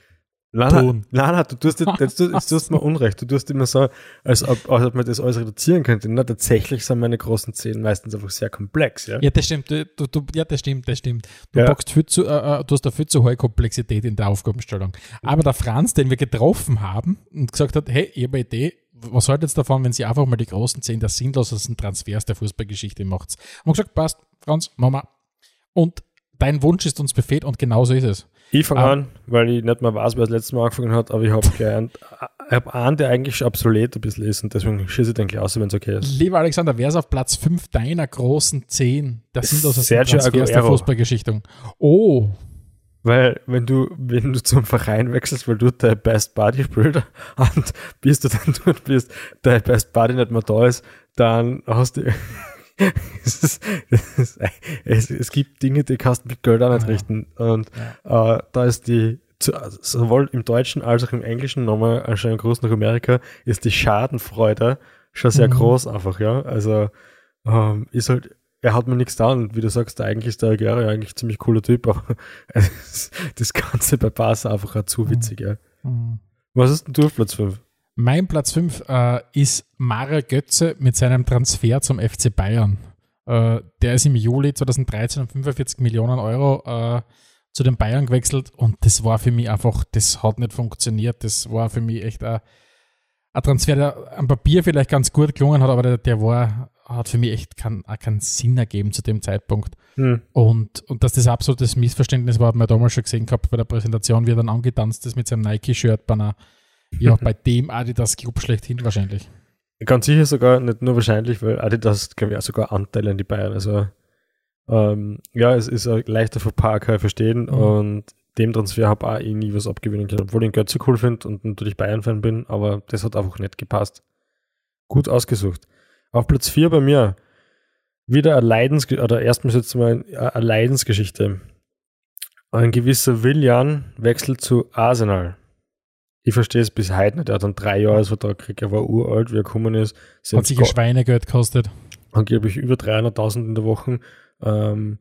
Nein, nein, Tun. nein, nein, du tust, (laughs) jetzt, tust- jetzt tust mir Unrecht. Du tust immer so, als ob, als ob man das alles reduzieren könnte. Na, tatsächlich sind meine großen 10 meistens einfach sehr komplex, ja. Ja, das stimmt. Du, du, du, ja, das stimmt, das stimmt. Du, Ja. packst viel zu, äh, äh, du hast da viel zu hohe Komplexität in der Aufgabenstellung. Aber der Franz, den wir getroffen haben und gesagt hat, hey, ich habe eine Idee, was haltet ihr davon, wenn sie einfach mal die großen zehn der sinnlosesten Transfers der Fußballgeschichte macht? Haben wir gesagt, passt, Franz, wir. Und dein Wunsch ist uns Befehl und genauso ist es. Ich fange Ah. an, weil ich nicht mehr weiß, wer das letzte Mal angefangen hat, aber ich habe einen, (laughs) ich hab einen, der eigentlich obsolet ein bisschen ist und deswegen schieße ich den gleich aus, wenn es okay ist. Lieber Alexander, wer ist auf Platz 5 deiner großen 10 der sinnlosesten Sergio Transfers der Aguero. Fußballgeschichte? Oh, Weil wenn du, wenn du zum Verein wechselst, weil du der Best Buddy spielst (laughs) und bis du dann dort bist, der Best Buddy nicht mehr da ist, dann hast du (laughs) es, ist, es, es, es gibt Dinge, die kannst du mit Geld auch nicht Ja. richten. Und äh, da ist die, zu, sowohl im Deutschen als auch im Englischen, nochmal einen schönen Gruß nach Amerika, ist die Schadenfreude schon sehr Mhm. groß einfach, ja. Also ähm, ist halt, er hat mir nichts da und wie du sagst, eigentlich ist der Aguero ja eigentlich ein ziemlich cooler Typ, aber (laughs) das Ganze bei Barca einfach auch zu witzig, ja. Hm. Was ist denn du auf Platz 5? Mein Platz 5 äh, ist Mario Götze mit seinem Transfer zum FC Bayern. Äh, der ist im Juli 2013 um 45 Millionen Euro äh, zu den Bayern gewechselt und das war für mich einfach, das hat nicht funktioniert. Das war für mich echt ein, ein Transfer, der am Papier vielleicht ganz gut gelungen hat, aber der, der war, hat für mich echt keinen, keinen Sinn ergeben zu dem Zeitpunkt. Hm. Und, und dass das absolutes Missverständnis war, hat man damals schon gesehen gehabt bei der Präsentation, wie er dann angetanzt ist mit seinem Nike-Shirt bei einer, ja, bei dem Adidas Club schlechthin wahrscheinlich. Ganz sicher sogar, nicht nur wahrscheinlich, weil Adidas, glaube ich, auch sogar Anteile an die Bayern. Also ähm, ja, es ist leichter kann ich verstehen. Mhm. Und dem Transfer habe auch ich nie was abgewinnen können, obwohl ich ihn Götze cool finde und natürlich Bayern-Fan bin, aber das hat einfach nicht gepasst. Gut ausgesucht. Auf Platz 4 bei mir wieder eine Leidens oder erstmal jetzt mal eine Leidensgeschichte. Ein gewisser Willian wechselt zu Arsenal. Ich verstehe es bis heute nicht. Er hat einen drei Jahresvertrag gekriegt. Er war uralt, wie er gekommen ist. Hat sich ein Schweinegeld gekostet. angeblich über 300.000 in der Woche. Ähm,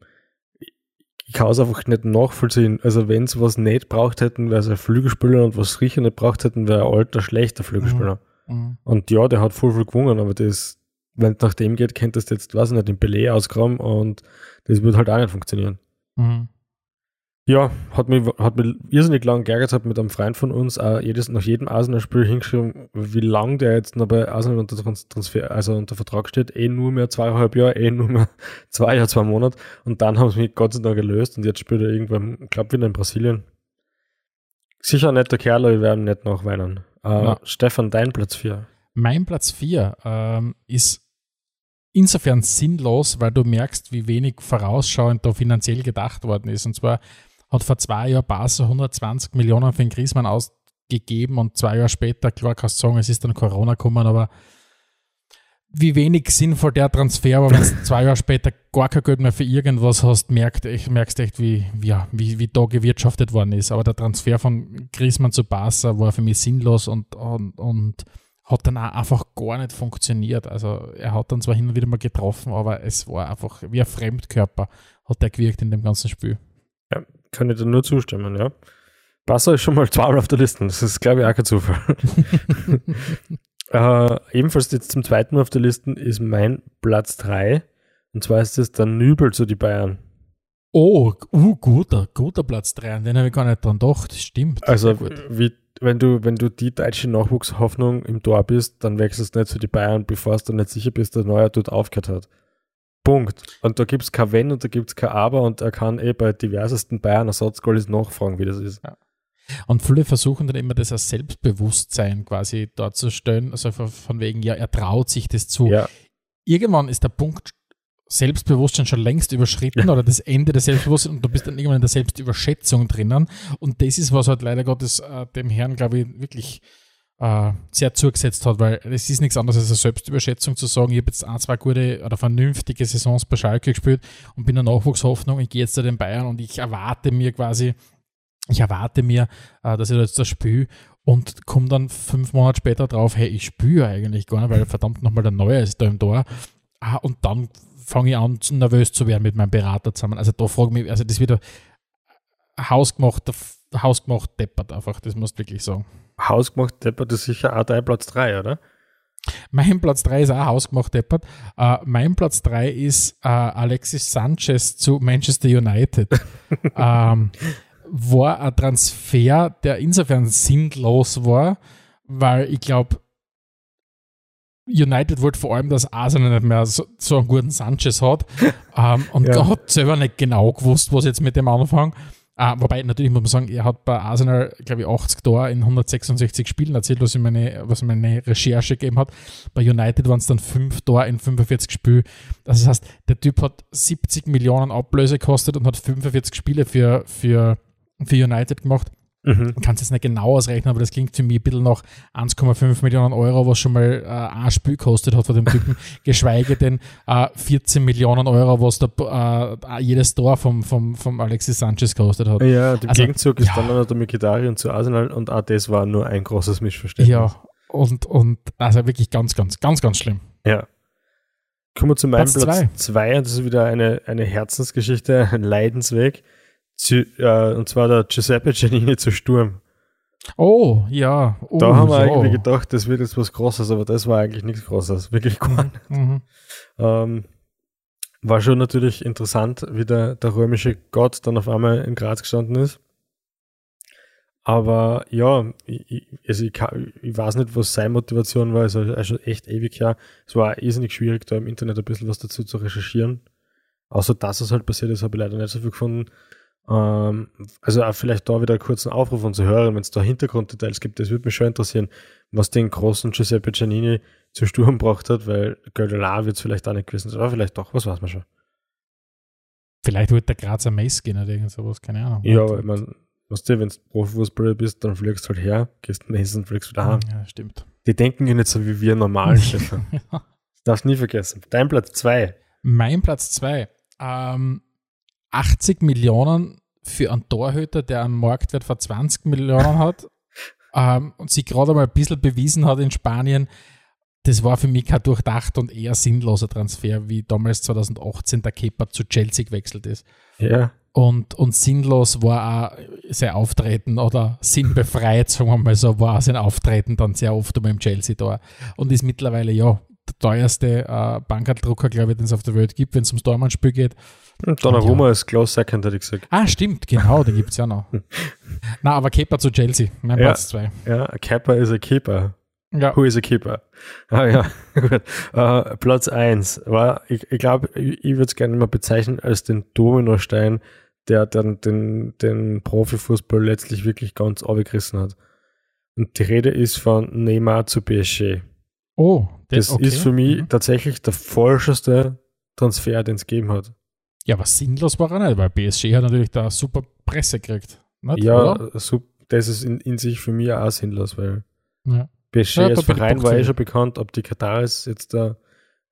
ich kann es einfach nicht nachvollziehen. Also wenn sie was nicht braucht hätten, wäre es ein Flügelspieler und was sicher nicht braucht hätten, wäre ein alter, schlechter Flügelspieler. Mhm. Und ja, der hat voll viel gewonnen, aber das, wenn es nach dem geht, könntest du jetzt, weiß ich nicht, den Pelé ausgraben und das wird halt auch nicht funktionieren. Mhm. Ja, hat mich, hat mich irrsinnig lang geärgert, hat mit einem Freund von uns auch jedes, nach jedem Arsenal-Spiel hingeschrieben, wie lang der jetzt noch bei Arsenal unter Trans- Transfer, also unter Vertrag steht. Eh nur mehr zweieinhalb Jahre, eh nur mehr (laughs) zwei Jahre, zwei Monate. Und dann haben sie mich Gott sei Dank gelöst und jetzt spielt er irgendwann, ich glaube wieder in Brasilien. Sicher ein netter Kerl, aber wir werden nicht nachweinen. Äh, Ja. Stefan, dein Platz 4. Mein Platz 4 ähm, ist insofern sinnlos, weil du merkst, wie wenig vorausschauend da finanziell gedacht worden ist. Und zwar hat vor zwei Jahren Barca 120 Millionen für den Griezmann ausgegeben und zwei Jahre später, klar kannst du sagen, es ist dann Corona gekommen, aber wie wenig sinnvoll der Transfer war, wenn du (laughs) zwei Jahre später gar kein Geld mehr für irgendwas hast, merkt, ich, merkst echt, wie, ja, wie, wie da gewirtschaftet worden ist. Aber der Transfer von Griezmann zu Barca war für mich sinnlos und, und, und hat dann auch einfach gar nicht funktioniert. Also er hat dann zwar hin und wieder mal getroffen, aber es war einfach wie ein Fremdkörper, hat der gewirkt in dem ganzen Spiel. Kann ich dir nur zustimmen, ja. Barca ist schon mal zweimal auf der Liste. Das ist, glaube ich, auch kein Zufall. (laughs) äh, ebenfalls jetzt zum zweiten Mal auf der Liste ist mein Platz 3. Und zwar ist es der Nübel zu die Bayern. Oh, uh, guter, guter Platz 3, an den habe ich gar nicht dran gedacht. Stimmt. Also, wie, wenn, du, wenn du die deutsche Nachwuchshoffnung im Tor bist, dann wechselst du nicht zu die Bayern, bevor du nicht sicher bist, dass der Neuer dort aufgehört hat. Punkt. Und da gibt es kein Wenn und da gibt es kein Aber und er kann eh bei diversesten Bayern-Ersatzgoalies nachfragen, wie das ist. Ja. Und viele versuchen dann immer das als Selbstbewusstsein quasi darzustellen, also von wegen, ja, er traut sich das zu. Ja. Irgendwann ist der Punkt Selbstbewusstsein schon längst überschritten Ja. oder das Ende des Selbstbewusstseins und du bist dann irgendwann in der Selbstüberschätzung drinnen. Und das ist, was halt leider Gottes äh, dem Herrn, glaube ich, wirklich äh, sehr zugesetzt hat, weil es ist nichts anderes als eine Selbstüberschätzung zu sagen, ich habe jetzt ein, zwei gute oder vernünftige Saisons bei Schalke gespielt und bin eine Nachwuchshoffnung, ich gehe jetzt zu den Bayern und ich erwarte mir quasi, ich erwarte mir, äh, dass ich da jetzt das spiele und komme dann fünf Monate später drauf, hey, ich spüre eigentlich gar nicht, weil verdammt nochmal der Neue ist da im Tor. Ah, und dann fange ich an, nervös zu werden mit meinem Berater zusammen. Also da frage ich mich, also das wird ein hausgemachter, hausgemacht deppert einfach, das musst du wirklich sagen. Hausgemacht deppert ist sicher auch dein Platz 3, oder? Mein Platz 3 ist auch hausgemacht deppert. Äh, mein Platz 3 ist äh, Alexis Sanchez zu Manchester United. (laughs) ähm, war ein Transfer, der insofern sinnlos war, weil ich glaube, United wollte vor allem, dass Arsenal nicht mehr so, so einen guten Sanchez hat (laughs) ähm, und Ja. hat selber nicht genau gewusst, was jetzt mit dem anfangen. Äh, wobei, natürlich muss man sagen, er hat bei Arsenal, glaube ich, 80 Tore in 166 Spielen erzählt, was, ich meine, was meine Recherche gegeben hat. Bei United waren es dann 5 Tore in 45 Spielen. Das heißt, der Typ hat 70 Millionen Ablöse gekostet und hat 45 Spiele für, für, für United gemacht. Mhm. Man kann es jetzt nicht genau ausrechnen, aber das klingt für mich ein bisschen nach 1,5 Millionen Euro, was schon mal äh, ein Spiel gekostet hat von dem Typen, (laughs) geschweige denn äh, 14 Millionen Euro, was der, äh, jedes Tor vom, vom, vom Alexis Sanchez gekostet hat. Ja, im Also, Gegenzug ist ja. dann noch der Mikitarian zu Arsenal und auch das war nur ein großes Missverständnis. Ja, und, und also wirklich ganz, ganz, ganz, ganz schlimm. Ja. Kommen wir zu meinem Platz Platz zwei. 2 und das ist wieder eine, eine Herzensgeschichte, ein Leidensweg. Äh, und zwar der Giuseppe Giannini zu Sturm. Oh, ja. Oh, Da haben wir ja. irgendwie gedacht, das wird jetzt was Großes, aber das war eigentlich nichts Großes. Wirklich gar nicht. Mhm. Ähm, war schon natürlich interessant, wie der, der römische Gott dann auf einmal in Graz gestanden ist. Aber ja, ich, also ich, kann, ich weiß nicht, was seine Motivation war. Also er ist schon echt ewig her. Es war irrsinnig schwierig, da im Internet ein bisschen was dazu zu recherchieren. Außer dass es halt passiert ist, habe ich leider nicht so viel gefunden. Ähm, also auch vielleicht da wieder einen kurzen Aufruf an zu hören, wenn es da Hintergrunddetails gibt. Das würde mich schon interessieren, was den großen Giuseppe Giannini zu Sturm gebracht hat, weil Gödelar wird es vielleicht auch nicht gewesen sein. Aber vielleicht doch, was weiß man schon. Vielleicht wollte der Grazer Mess gehen oder irgend sowas, keine Ahnung. Ja, aber ich meine, weißt du, wenn du Profifußballer bist, dann fliegst du halt her, gehst messen und fliegst wieder heim. ja, stimmt. Die denken ja nicht so wie wir normal, (laughs) Stefan. Das darfst du nie vergessen. Dein Platz 2. Mein Platz 2. Ähm, 80 Millionen für einen Torhüter, der einen Marktwert von 20 Millionen hat (laughs) ähm, und sich gerade mal ein bisschen bewiesen hat in Spanien. Das war für mich kein durchdacht und eher sinnloser Transfer, wie damals 2018 der Kepa zu Chelsea gewechselt ist. Ja. Und, und sinnlos war auch sein Auftreten oder sinnbefreit, sagen wir mal so, war auch sein Auftreten dann sehr oft beim Chelsea da. Und ist mittlerweile ja teuerste äh, Bankerdrucker, glaube ich, den es auf der Welt gibt, wenn es ums Tormannspiel geht. Und Donnarumma ist close second, hätte ich gesagt. Ah, stimmt, genau, den gibt es ja noch. (laughs) Na, aber Kepa zu Chelsea, mein Ja. Platz 2. Ja, a Keeper is a Keeper. Ja. Who is a Keeper? Ah ja, (laughs) gut. Äh, Platz 1 war, ich, ich glaube, ich, ich würde es gerne mal bezeichnen als den Dominostein, der dann den, den Profifußball letztlich wirklich ganz abgerissen hat. Und die Rede ist von Neymar zu PSG. Oh, Das okay. ist für mich Mhm. tatsächlich der falscheste Transfer, den es gegeben hat. Ja, aber sinnlos war er nicht, weil PSG hat natürlich da super Presse gekriegt. Nicht, Ja, das ist in, in sich für mich auch sinnlos, weil ja. PSG Ja, als Verein war eh schon bekannt, ob die Kataris jetzt da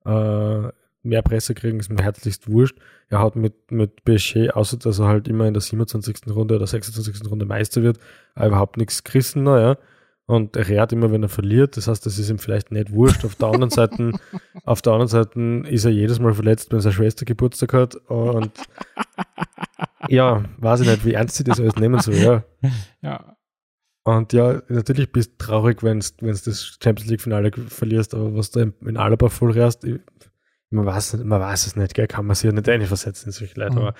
äh, mehr Presse kriegen, ist mir herzlichst wurscht. Er hat mit, mit PSG, außer dass er halt immer in der 27. Runde oder 26. Runde Meister wird, auch überhaupt nichts gerissen, naja. Und er rät immer, wenn er verliert. Das heißt, das ist ihm vielleicht nicht wurscht. Auf der anderen Seite, (laughs) auf der anderen Seite ist er jedes Mal verletzt, wenn seine Schwester Geburtstag hat. Und ja, weiß ich nicht, wie ernst sie das alles nehmen soll, ja. (laughs) ja. Und ja, natürlich bist du traurig, wenn du das Champions League-Finale verlierst, aber was du in, Alaba vollrierst, ich- man weiß, man weiß es nicht, gell? kann man sich ja nicht einversetzen in solche Leute. Mhm. Aber,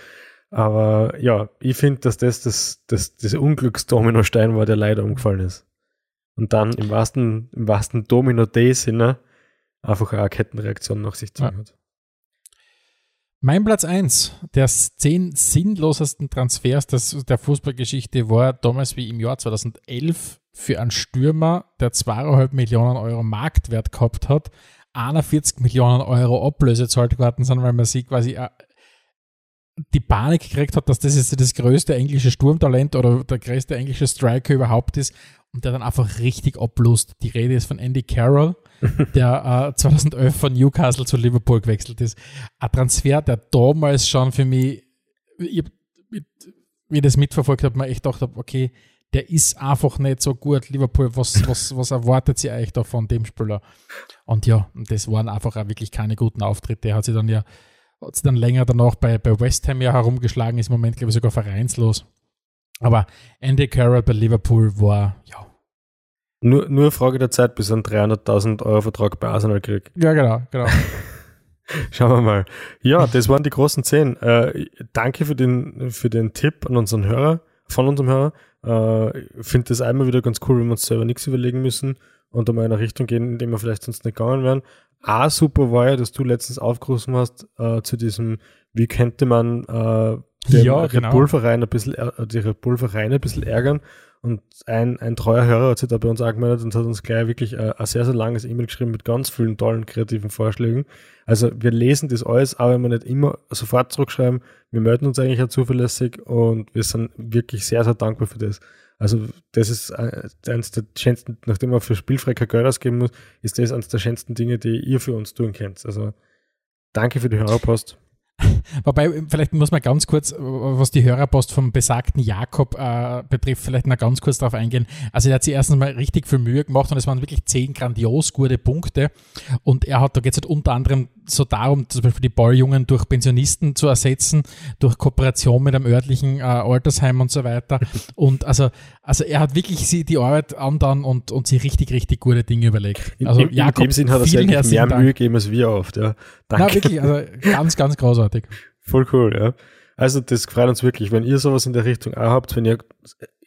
aber ja, ich finde, dass das das, das, das Unglücksdominostein war, der leider umgefallen ist. Und dann im wahrsten, im wahrsten Domino-Day-Sinne einfach eine Kettenreaktion nach sich ziehen Ja. hat. Mein Platz 1 der zehn sinnlosesten Transfers des, der Fußballgeschichte war damals wie im Jahr 2011 für einen Stürmer, der 2,5 Millionen Euro Marktwert gehabt hat, 41 Millionen Euro Ablöse zahlt geworden sind, weil man sie quasi äh, die Panik gekriegt hat, dass das jetzt das größte englische Sturmtalent oder der größte englische Striker überhaupt ist und der dann einfach richtig ablust. Die Rede ist von Andy Carroll, (laughs) der äh, 2011 von Newcastle zu Liverpool gewechselt ist. Ein Transfer, der damals schon für mich, ich, wie ich das mitverfolgt habe, man echt gedacht habe, okay, der ist einfach nicht so gut. Liverpool, was, was, was erwartet sie eigentlich da von dem Spieler? Und ja, das waren einfach auch wirklich keine guten Auftritte. Er hat sich dann ja hat sich dann länger danach bei, bei West Ham ja herumgeschlagen, ist im Moment, glaube ich, sogar vereinslos. Aber Andy Carroll bei Liverpool war, ja. Nur, nur Frage der Zeit, bis er einen 300.000 Euro Vertrag bei Arsenal kriegt. Ja, genau, genau. (laughs) Schauen wir mal. Ja, das waren die großen zehn. Äh, danke für den, für den Tipp an unseren Hörer, von unserem Hörer. Äh, ich finde das einmal wieder ganz cool, wenn wir uns selber nichts überlegen müssen und einmal in eine Richtung gehen, in die wir vielleicht sonst nicht gegangen wären. Ah, super war ja, dass du letztens aufgerufen hast äh, zu diesem, wie könnte man äh, den Ja, Red genau. Bull-Verein ein bisschen, äh, die Red Bull-Vereine ein bisschen ärgern. Und ein, ein treuer Hörer hat sich da bei uns angemeldet und hat uns gleich wirklich äh, ein sehr, sehr langes E-Mail geschrieben mit ganz vielen tollen kreativen Vorschlägen. Also wir lesen das alles, aber wenn wir nicht immer sofort zurückschreiben, wir melden uns eigentlich auch zuverlässig und wir sind wirklich sehr, sehr dankbar für das. Also das ist äh, eines der schönsten, nachdem man für spielfrei kein Geld ausgeben muss, ist das eines der schönsten Dinge, die ihr für uns tun könnt. Also danke für die Hörerpost. Wobei, vielleicht muss man ganz kurz, was die Hörerpost vom besagten Jakob äh, betrifft, vielleicht noch ganz kurz darauf eingehen. Also er hat sich erstens mal richtig viel Mühe gemacht und es waren wirklich zehn grandios gute Punkte. Und er hat, da geht es halt unter anderem so darum, zum Beispiel die Balljungen durch Pensionisten zu ersetzen, durch Kooperation mit einem örtlichen äh, Altersheim und so weiter. (laughs) Und also, also er hat wirklich sie die Arbeit andauern und, und sich richtig, richtig gute Dinge überlegt. In, Also in, in dem Sinn hat er sich mehr. Mühe gegeben als wir oft. Ja. Danke. Na, wirklich, also ganz, ganz großartig. Voll cool, ja. Also das freut uns wirklich, wenn ihr sowas in der Richtung auch habt, wenn ihr,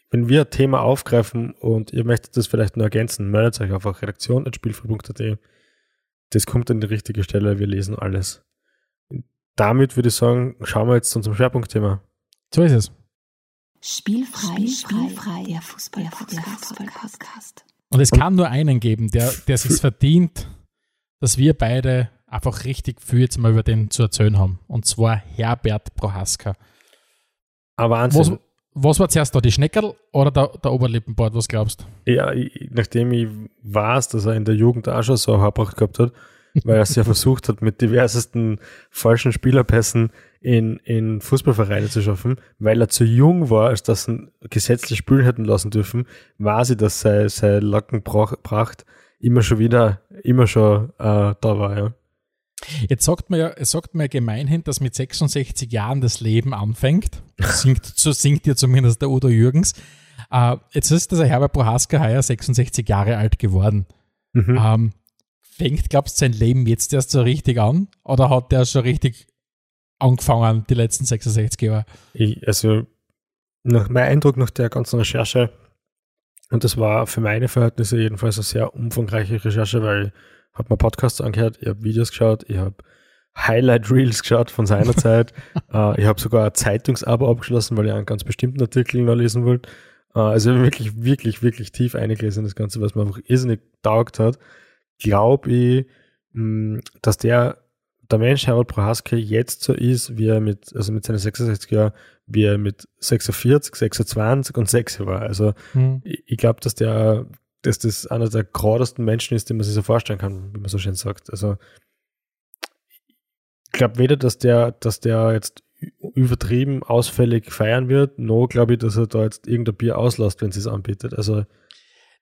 wenn wir ein Thema aufgreifen und ihr möchtet das vielleicht nur ergänzen, meldet euch einfach redaktion.spielfrei.at. Das kommt an die richtige Stelle, wir lesen alles. Damit würde ich sagen, schauen wir jetzt zu unserem Schwerpunktthema. So ist es. Spielfrei, spielfrei, der Fußball, der Fußball-Podcast. Und es kann nur einen geben, der, der sich verdient, dass wir beide einfach richtig viel jetzt mal über den zu erzählen haben. Und zwar Herbert Prohaska. Aber Was, Wahnsinn. was war zuerst da, die Schneckerl oder der, der Oberlippenbart? Was glaubst du? Ja, ich, nachdem ich weiß, dass er in der Jugend auch schon so Haarpracht gehabt hat, weil er es (laughs) ja versucht hat, mit diversesten falschen Spielerpässen in, in Fußballvereine zu schaffen, weil er zu jung war, als dass sie ihn gesetzlich spielen hätten lassen dürfen, weiß ich, dass seine, seine Lockenpracht immer schon wieder, immer schon äh, da war, ja. Jetzt sagt man ja, sagt man ja gemeinhin, dass mit 66 Jahren das Leben anfängt. Singt, so singt ja zumindest der Udo Jürgens. Äh, jetzt ist dieser Herbert Prohaska heuer 66 Jahre alt geworden. Mhm. Ähm, fängt, glaubst du, sein Leben jetzt erst so richtig an? Oder hat der schon richtig angefangen, die letzten 66 Jahre? Ich, also, nach mein Eindruck nach der ganzen Recherche, und das war für meine Verhältnisse jedenfalls eine sehr umfangreiche Recherche, weil habe mir Podcasts angehört, ich habe Videos geschaut, ich habe Highlight Reels geschaut von seiner Zeit, (laughs) äh, ich habe sogar ein Zeitungsabo abgeschlossen, weil ich einen ganz bestimmten Artikel noch lesen wollte. Äh, also wirklich, wirklich, wirklich tief eingelesen in das Ganze, was mir einfach irrsinnig taugt hat. Glaube ich, mh, dass der der Mensch Harold Prohaska jetzt so ist, wie er mit, also mit seinen 66 Jahren, wie er mit 46, 26 und 6 war. Also Hm. ich, ich glaube, dass der, dass das einer der geradesten Menschen ist, den man sich so vorstellen kann, wie man so schön sagt. Also ich glaube weder, dass der, dass der jetzt übertrieben ausfällig feiern wird, noch glaube ich, dass er da jetzt irgendein Bier auslässt, wenn sie es anbietet. Also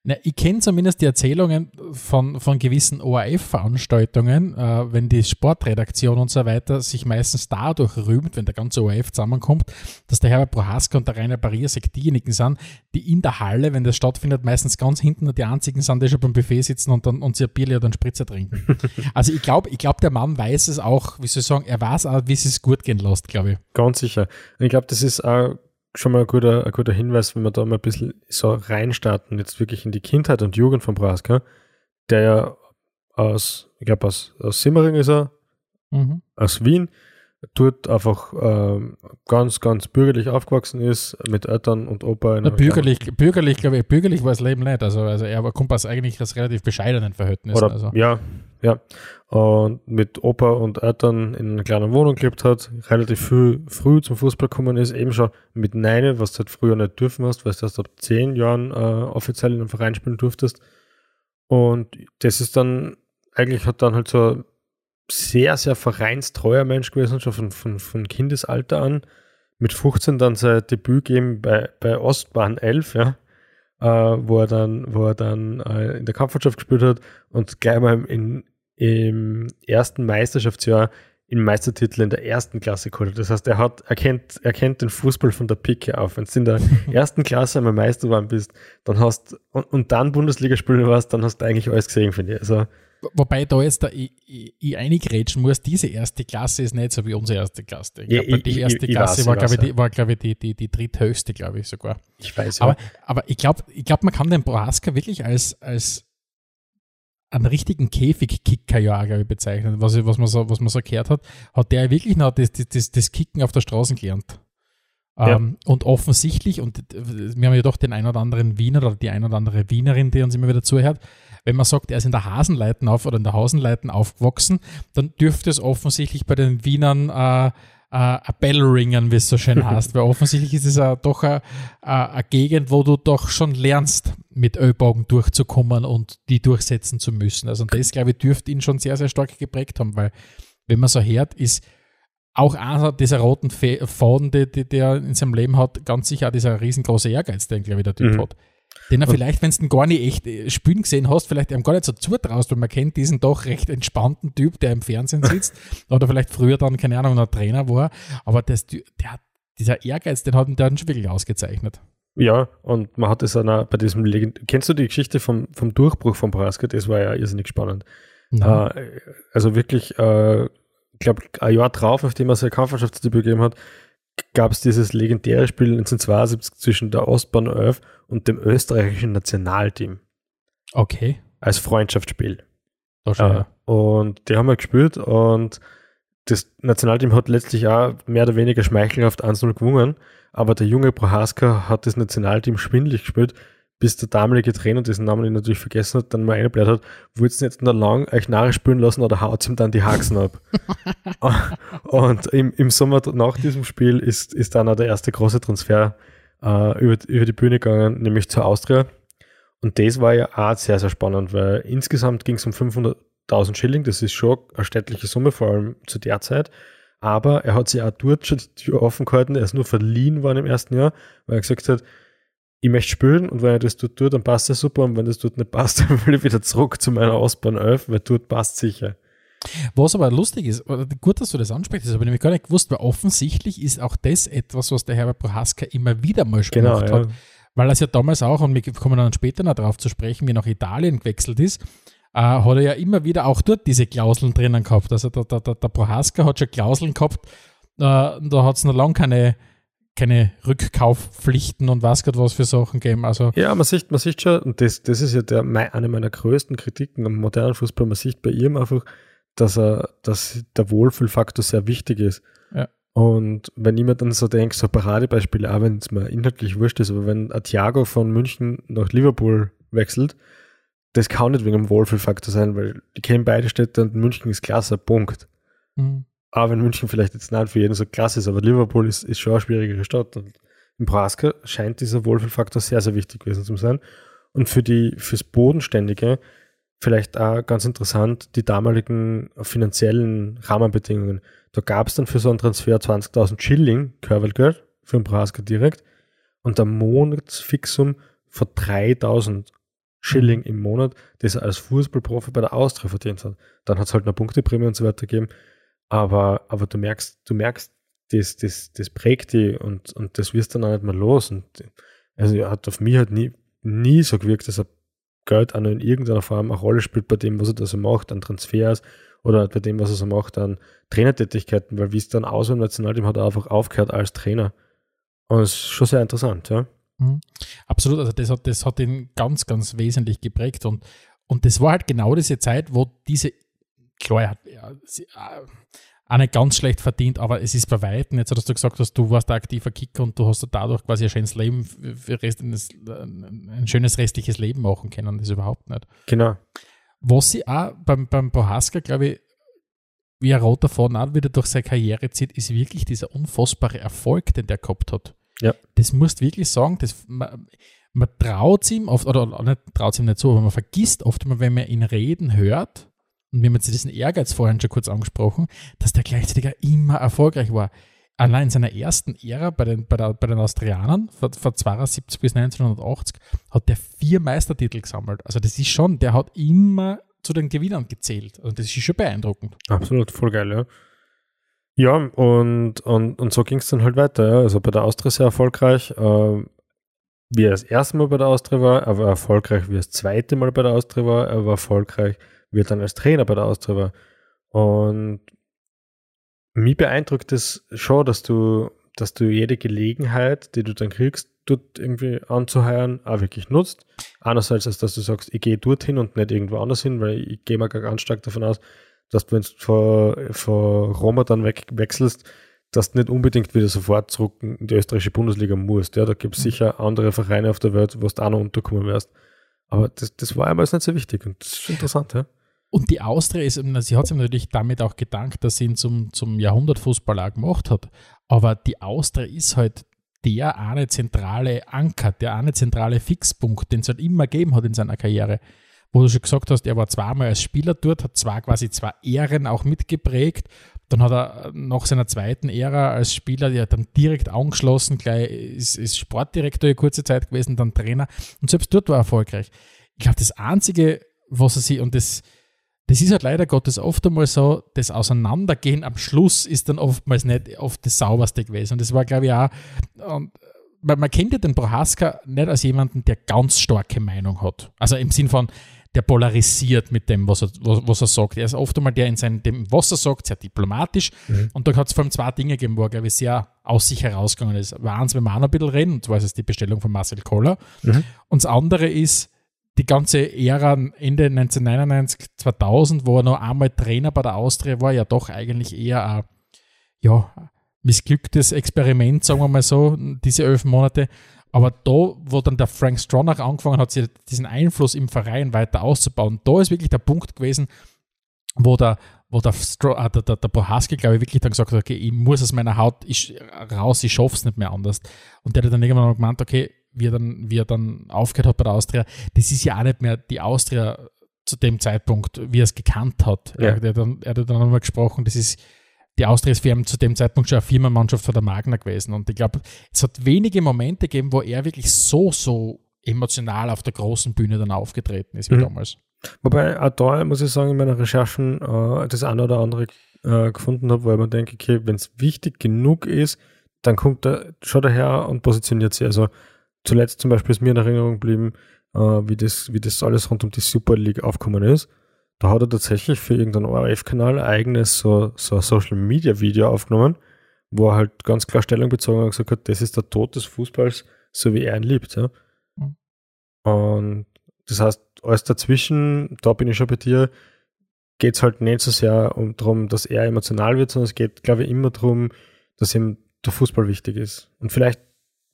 Na, ich kenne zumindest die Erzählungen von, von gewissen ORF-Veranstaltungen, äh, wenn die Sportredaktion und so weiter sich meistens dadurch rühmt, wenn der ganze ORF zusammenkommt, dass der Herbert Prohaska und der Rainer Barriasek diejenigen sind, die in der Halle, wenn das stattfindet, meistens ganz hinten nur die einzigen sind, die schon beim Buffet sitzen und dann und sie ein Bier oder einen Spritzer trinken. (laughs) also ich glaube, ich glaub, der Mann weiß es auch, wie soll ich sagen, er weiß auch, wie es sich gut gehen lässt, glaube ich. Ganz sicher. Und ich glaube, das ist auch schon mal ein guter, ein guter Hinweis, wenn wir da mal ein bisschen so reinstarten, jetzt wirklich in die Kindheit und Jugend von Praska, der ja aus, ich glaube, aus, aus Simmering ist er, Mhm. aus Wien, dort einfach ähm, ganz, ganz bürgerlich aufgewachsen ist, mit Eltern und Opa. In Na, einer bürgerlich, bürgerlich, glaube ich, bürgerlich war das Leben nicht. Also, also er war- kommt aus eigentlich aus relativ bescheidenen Verhältnissen. Oder, also. ja, ja. Und mit Opa und Eltern in einer kleinen Wohnung gelebt hat, relativ früh, früh zum Fußball gekommen ist, eben schon mit Neine, was du halt früher nicht dürfen hast, weil du erst ab zehn Jahren äh, offiziell in einem Verein spielen durftest. Und das ist dann, eigentlich hat dann halt so sehr, sehr vereinstreuer Mensch gewesen, schon von, von, von Kindesalter an. Mit 15 dann sein Debüt gegeben bei, bei Ostbahn 11, ja äh, wo er dann, wo er dann äh, in der Kampfmannschaft gespielt hat und gleich mal in, im ersten Meisterschaftsjahr im Meistertitel in der ersten Klasse geholt. hat. Das heißt, er hat, er kennt, er kennt den Fußball von der Pike auf. Wenn du in der (laughs) ersten Klasse einmal Meister geworden bist, dann hast und, und dann Bundesligaspieler warst, dann hast du eigentlich alles gesehen, finde ich. Also, Wobei da jetzt da ich, ich, ich eingrätschen muss, diese erste Klasse ist nicht so wie unsere erste Klasse. Ich Ja, glaube, ich- die erste Klasse weiß, war, glaube ich, die, war, glaube ich, die, die, die dritthöchste, glaube ich sogar. ich weiß ja. Aber, aber ich glaube, ich glaub, man kann den Prohaska wirklich als, als einen richtigen Käfigkicker ja glaube ich, bezeichnen. Was, was, man so, was man so gehört hat, hat der wirklich noch das, das, das Kicken auf der Straße gelernt. Ja. Ähm, und offensichtlich, und wir haben ja doch den ein oder anderen Wiener oder die ein oder andere Wienerin, die uns immer wieder zuhört, wenn man sagt, er ist in der Hasenleiten auf oder in der Hausenleiten aufgewachsen, dann dürfte es offensichtlich bei den Wienern äh, äh, ein Bell ringen, wie es so schön (laughs) heißt, weil offensichtlich ist es ja doch eine, Gegend, wo du doch schon lernst, mit Ellbogen durchzukommen und die durchsetzen zu müssen. Also das, glaube ich, dürfte ihn schon sehr, sehr stark geprägt haben, weil wenn man so hört, ist auch einer dieser roten Faden, die, die der in seinem Leben hat, ganz sicher dieser riesengroße Ehrgeiz, den, glaube ich, der Typ Mhm. hat. Den er vielleicht, wenn du ihn gar nicht echt äh, spielen gesehen hast, vielleicht ihm gar nicht so zutraust, weil man kennt diesen doch recht entspannten Typ, der im Fernsehen sitzt (laughs) oder vielleicht früher dann, keine Ahnung, ein Trainer war, aber das, der dieser Ehrgeiz, den hat ihn dann schon wirklich ausgezeichnet. Ja, und man hat es auch bei diesem Legend Kennst du die Geschichte vom, vom Durchbruch von Praska? Das war ja irrsinnig spannend. Äh, also wirklich, äh, glaube, ein Jahr drauf, nachdem er sein Kampfmannschaftsdebüt gegeben hat, gab es dieses legendäre Spiel 1972 zwischen der Ostbahn 11 und dem österreichischen Nationalteam Okay. als Freundschaftsspiel. Schon, Äh, und die haben wir gespielt und das Nationalteam hat letztlich auch mehr oder weniger schmeichelhaft 1-0 gewonnen, aber der junge Prohaska hat das Nationalteam schwindlig gespielt, bis der damalige Trainer, dessen Namen ich natürlich vergessen hat, dann mal eingebläht hat, wollt ihr jetzt noch lang euch nachher spielen lassen oder haut ihm dann die Haxen ab? (laughs) und im, im Sommer nach diesem Spiel ist, ist dann auch der erste große Transfer äh, über, über die Bühne gegangen, nämlich zur Austria. Und das war ja auch sehr, sehr spannend, weil insgesamt ging es um 500.000 Schilling, das ist schon eine städtliche Summe, vor allem zu der Zeit. Aber er hat sich auch dort schon die Tür offen gehalten, er ist nur verliehen worden im ersten Jahr, weil er gesagt hat, ich möchte spielen und wenn er das dort tut, dann passt das super und wenn das dort nicht passt, (laughs) dann will ich wieder zurück zu meiner Ausbahn 11, weil dort passt sicher. Was aber lustig ist, gut, dass du das ansprichst, das habe ich nämlich gar nicht gewusst, weil offensichtlich ist auch das etwas, was der Herbert Prohaska immer wieder mal Genau, gemacht ja. hat. Weil er es ja damals auch, und wir kommen dann später noch darauf zu sprechen, wie er nach Italien gewechselt ist, äh, hat er ja immer wieder auch dort diese Klauseln drinnen gehabt. Also der, der, der, der Prohaska hat schon Klauseln gehabt, äh, da hat es noch lange keine, keine Rückkaufpflichten und was Gott was für Sachen gegeben. Also Ja, man sieht, man sieht schon, und das, das ist ja der, eine meiner größten Kritiken am modernen Fußball, man sieht bei ihm einfach, dass er, dass der Wohlfühlfaktor sehr wichtig ist. Ja. Und wenn ich mir dann so denke, so Paradebeispiele, auch wenn es mir inhaltlich wurscht ist, aber wenn ein Thiago von München nach Liverpool wechselt, das kann nicht wegen dem Wohlfühlfaktor sein, weil die kennen beide Städte und München ist klasse, Punkt. hm, Aber wenn München vielleicht jetzt nicht für jeden so klasse ist, aber Liverpool ist, ist schon eine schwierigere Stadt. Und in Praska scheint dieser Wohlfühlfaktor sehr, sehr wichtig gewesen zu sein. Und für die, fürs Bodenständige vielleicht auch ganz interessant, die damaligen finanziellen Rahmenbedingungen. Da gab es dann für so einen Transfer 20.000 Schilling Körpergeld für den Praska direkt und ein Monatsfixum von 3.000 Schilling im Monat, das er als Fußballprofi bei der Austria verdient hat. Dann hat es halt eine Punkteprämie und so weiter gegeben. Aber, aber du merkst, du merkst, das, das, das prägt die und, und das wirst dann auch nicht mehr los. Und also hat auf mich halt nie, nie so gewirkt, dass er Geld auch noch in irgendeiner Form eine Rolle spielt bei dem, was er da so macht, an Transfers oder bei dem, was er so macht, an Trainertätigkeiten, weil wie es dann aus im Nationalteam hat er einfach aufgehört als Trainer. Und es ist schon sehr interessant, ja. Mhm. Absolut, also das hat, das hat ihn ganz, ganz wesentlich geprägt und, und das war halt genau diese Zeit, wo diese, klar, er hat, ja, sie- äh, auch nicht ganz schlecht verdient, aber es ist bei Weitem, jetzt hast du gesagt, dass du warst ein aktiver Kicker und du hast dadurch quasi ein schönes Leben, ein schönes restliches Leben machen können, das ist überhaupt nicht. Genau. Was sie auch beim, beim Prohaska, glaube ich, wie ein roter Faden auch wieder durch seine Karriere zieht, ist wirklich dieser unfassbare Erfolg, den der gehabt hat. Ja. Das musst du wirklich sagen, das, man, man traut ihm oft, oder nicht traut ihm nicht so, aber man vergisst oft wenn man ihn reden hört, und wir haben jetzt diesen Ehrgeiz vorhin schon kurz angesprochen, dass der gleichzeitig immer erfolgreich war. Allein in seiner ersten Ära bei den, bei, der, bei den Austrianern, von, von 72 bis 1980, hat der vier Meistertitel gesammelt. Also das ist schon, der hat immer zu den Gewinnern gezählt. Also das ist schon beeindruckend. Absolut, voll geil, ja. Ja, und, und, und so ging es dann halt weiter. Ja. Also bei der Austria sehr erfolgreich. Äh, wie er das erste Mal bei der Austria war, er war erfolgreich, wie er das zweite Mal bei der Austria war, er war erfolgreich, er dann als Trainer bei der Austria. Und mich beeindruckt es schon, dass du, dass du jede Gelegenheit, die du dann kriegst, dort irgendwie anzuheuern, auch wirklich nutzt. Einerseits, als dass du sagst, ich gehe dorthin und nicht irgendwo anders hin, weil ich gehe mal ganz stark davon aus, dass du, wenn du von, von Roma dann weg, wechselst, dass du nicht unbedingt wieder sofort zurück in die österreichische Bundesliga musst. Ja, da gibt es mhm. sicher andere Vereine auf der Welt, wo du auch noch unterkommen wirst. Aber das, das war einmal nicht so wichtig und das ist interessant, ja. Und die Austria ist, sie hat sich natürlich damit auch gedankt, dass sie ihn zum, zum Jahrhundertfußballer gemacht hat. Aber die Austria ist halt der eine zentrale Anker, der eine zentrale Fixpunkt, den es halt immer gegeben hat in seiner Karriere. Wo du schon gesagt hast, er war zweimal als Spieler dort, hat zwar quasi zwei Ehren auch mitgeprägt. Dann hat er nach seiner zweiten Ära als Spieler ja dann direkt angeschlossen, gleich ist, ist Sportdirektor eine kurze Zeit gewesen, dann Trainer und selbst dort war er erfolgreich. Ich glaube, das Einzige, was er sich, und das, das ist halt leider Gottes oft einmal so, das Auseinandergehen am Schluss ist dann oftmals nicht oft das sauberste gewesen. Und das war, glaube ich, auch, und man, man kennt ja den Prohaska nicht als jemanden, der ganz starke Meinung hat. Also im Sinn von, der polarisiert mit dem, was er, was, was er sagt. Er ist oft einmal der in seinem, dem, was er sagt, sehr diplomatisch. Mhm. Und da hat es vor allem zwei Dinge gegeben, wo er, glaube ich, sehr aus sich herausgegangen ist. War eins, wenn wir auch noch ein bisschen reden, und zwar ist es die Bestellung von Marcel Koller. Mhm. Und das andere ist, die ganze Ära Ende 1999, 2000, wo er noch einmal Trainer bei der Austria war, ja doch eigentlich eher ein ja, missglücktes Experiment, sagen wir mal so, diese elf Monate. Aber da, wo dann der Frank Stronach angefangen hat, diesen Einfluss im Verein weiter auszubauen, da ist wirklich der Punkt gewesen, wo der, wo der, äh, der, der, der Prohaski, glaube ich, wirklich dann gesagt hat, okay, ich muss aus meiner Haut ich, raus, ich schaffe es nicht mehr anders. Und der hat dann irgendwann gemeint, okay, wie er dann, wie er dann aufgehört hat bei der Austria, das ist ja auch nicht mehr die Austria zu dem Zeitpunkt, wie er es gekannt hat. Ja. Er, er, dann, er hat dann nochmal gesprochen, das ist die Austria ist für ihn zu dem Zeitpunkt schon eine Firmenmannschaft von der Magna gewesen. Und ich glaube, es hat wenige Momente gegeben, wo er wirklich so, so emotional auf der großen Bühne dann aufgetreten ist wie mhm. damals. Wobei auch da muss ich sagen, in meinen Recherchen äh, das eine oder andere äh, gefunden habe, weil man denkt, okay, wenn es wichtig genug ist, dann kommt er schon daher und positioniert sich. Also zuletzt zum Beispiel ist mir in Erinnerung geblieben, äh, wie, das, wie das alles rund um die Super League aufgekommen ist. Da hat er tatsächlich für irgendeinen ORF-Kanal eigenes so, so ein Social-Media-Video aufgenommen, wo er halt ganz klar Stellung bezogen hat und gesagt hat, das ist der Tod des Fußballs, so wie er ihn liebt. Ja? Mhm. Und das heißt, alles dazwischen, da bin ich schon bei dir, geht es halt nicht so sehr um darum, dass er emotional wird, sondern es geht, glaube ich, immer darum, dass ihm der Fußball wichtig ist. Und vielleicht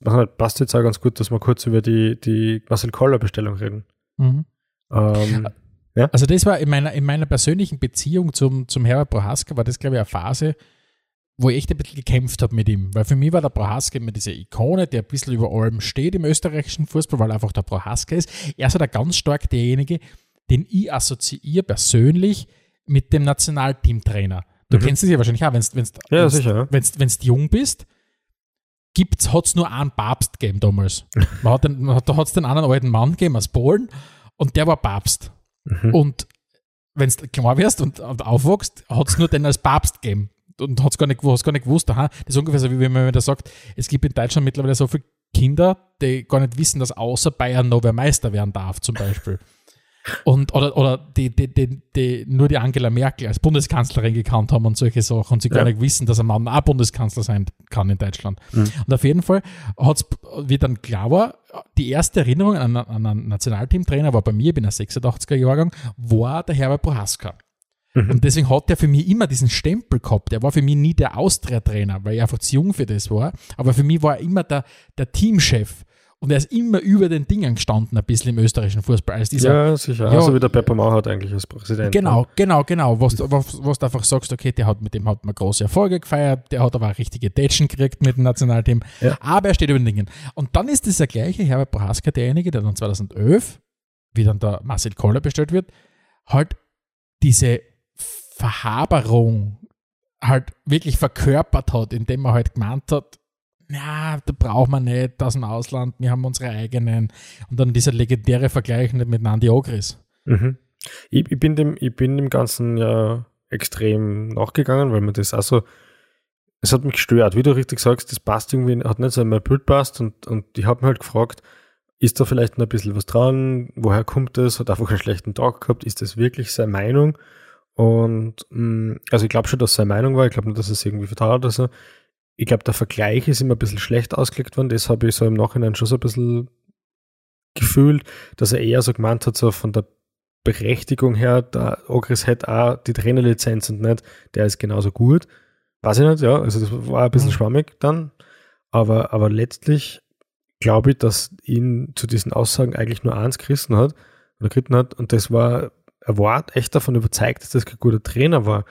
passt jetzt auch ganz gut, dass wir kurz über die, die Marcel Koller-Bestellung reden. Mhm. Ähm, ja? Also das war in meiner, in meiner persönlichen Beziehung zum, zum Herbert Prohaska, war das, glaube ich, eine Phase, wo ich echt ein bisschen gekämpft habe mit ihm. Weil für mich war der Prohaska immer diese Ikone, der ein bisschen über allem steht im österreichischen Fußball, weil er einfach der Prohaska ist. Er ist halt ganz stark derjenige, den ich assoziiere persönlich mit dem Nationalteamtrainer. Du mhm. kennst es ja wahrscheinlich auch, wenn du ja, ja. wenn's, jung bist, hat es nur einen Papst gegeben damals. Man hat den, da hat es den anderen alten Mann gegeben aus Polen und der war Papst. Mhm. Und wenn du klar wirst und, und aufwachst, hat es nur den als Papst gegeben. Und hat's gar nicht, hast gar nicht gewusst, aha, das ist ungefähr so, wie wenn man da sagt, es gibt in Deutschland mittlerweile so viele Kinder, die gar nicht wissen, dass außer Bayern noch wer Meister werden darf, zum Beispiel. Und, oder oder die, die, die, die, nur die Angela Merkel als Bundeskanzlerin gekannt haben und solche Sachen und sie ja. gar nicht wissen, dass ein Mann auch Bundeskanzler sein kann in Deutschland. Mhm. Und auf jeden Fall hat es, wie dann klar war, die erste Erinnerung an, an einen Nationalteamtrainer war bei mir, ich bin ein 86er Jahrgang, war der Herbert Prohaska. Mhm. Und deswegen hat er für mich immer diesen Stempel gehabt. Er war für mich nie der Austria-Trainer, weil er einfach zu jung für das war. Aber für mich war er immer der, der Teamchef. Und er ist immer über den Dingen gestanden, ein bisschen im österreichischen Fußball. Als dieser, ja, sicher. Ja, also wie der Pepper Mauert eigentlich als Präsident. Genau, genau, genau. Was, was, was du einfach sagst, okay, der hat, mit dem hat man große Erfolge gefeiert, der hat aber auch richtige Tätschen gekriegt mit dem Nationalteam. Ja. Aber er steht über den Dingen. Und dann ist das der gleiche Herbert Prohaska, derjenige, der dann 2011, wie dann der Marcel Koller bestellt wird, halt diese Verhaberung halt wirklich verkörpert hat, indem er halt gemeint hat, ja, da braucht man nicht aus dem Ausland, wir haben unsere eigenen. Und dann dieser legendäre Vergleich mit Nandi Ogris. Mhm. Ich, ich, bin dem, ich bin dem Ganzen ja extrem nachgegangen, weil mir das also, es hat mich gestört. Wie du richtig sagst, das passt irgendwie, hat nicht so in mein Bild passt und, und ich habe mich halt gefragt, ist da vielleicht noch ein bisschen was dran? Woher kommt das? Hat einfach einen schlechten Tag gehabt? Ist das wirklich seine Meinung? Und mh, also ich glaube schon, dass es seine Meinung war. Ich glaube nicht, dass es irgendwie vertraut oder so. Ich glaube, der Vergleich ist immer ein bisschen schlecht ausgelegt worden. Das habe ich so im Nachhinein schon so ein bisschen gefühlt, dass er eher so gemeint hat, so von der Berechtigung her, der Ogris hat auch die Trainerlizenz und nicht, der ist genauso gut. Weiß ich nicht, ja. Also das war ein bisschen Mhm. schwammig dann. Aber, aber letztlich glaube ich, dass ihn zu diesen Aussagen eigentlich nur eins gerissen hat oder geritten hat und das war, er war echt davon überzeugt, dass das kein guter Trainer war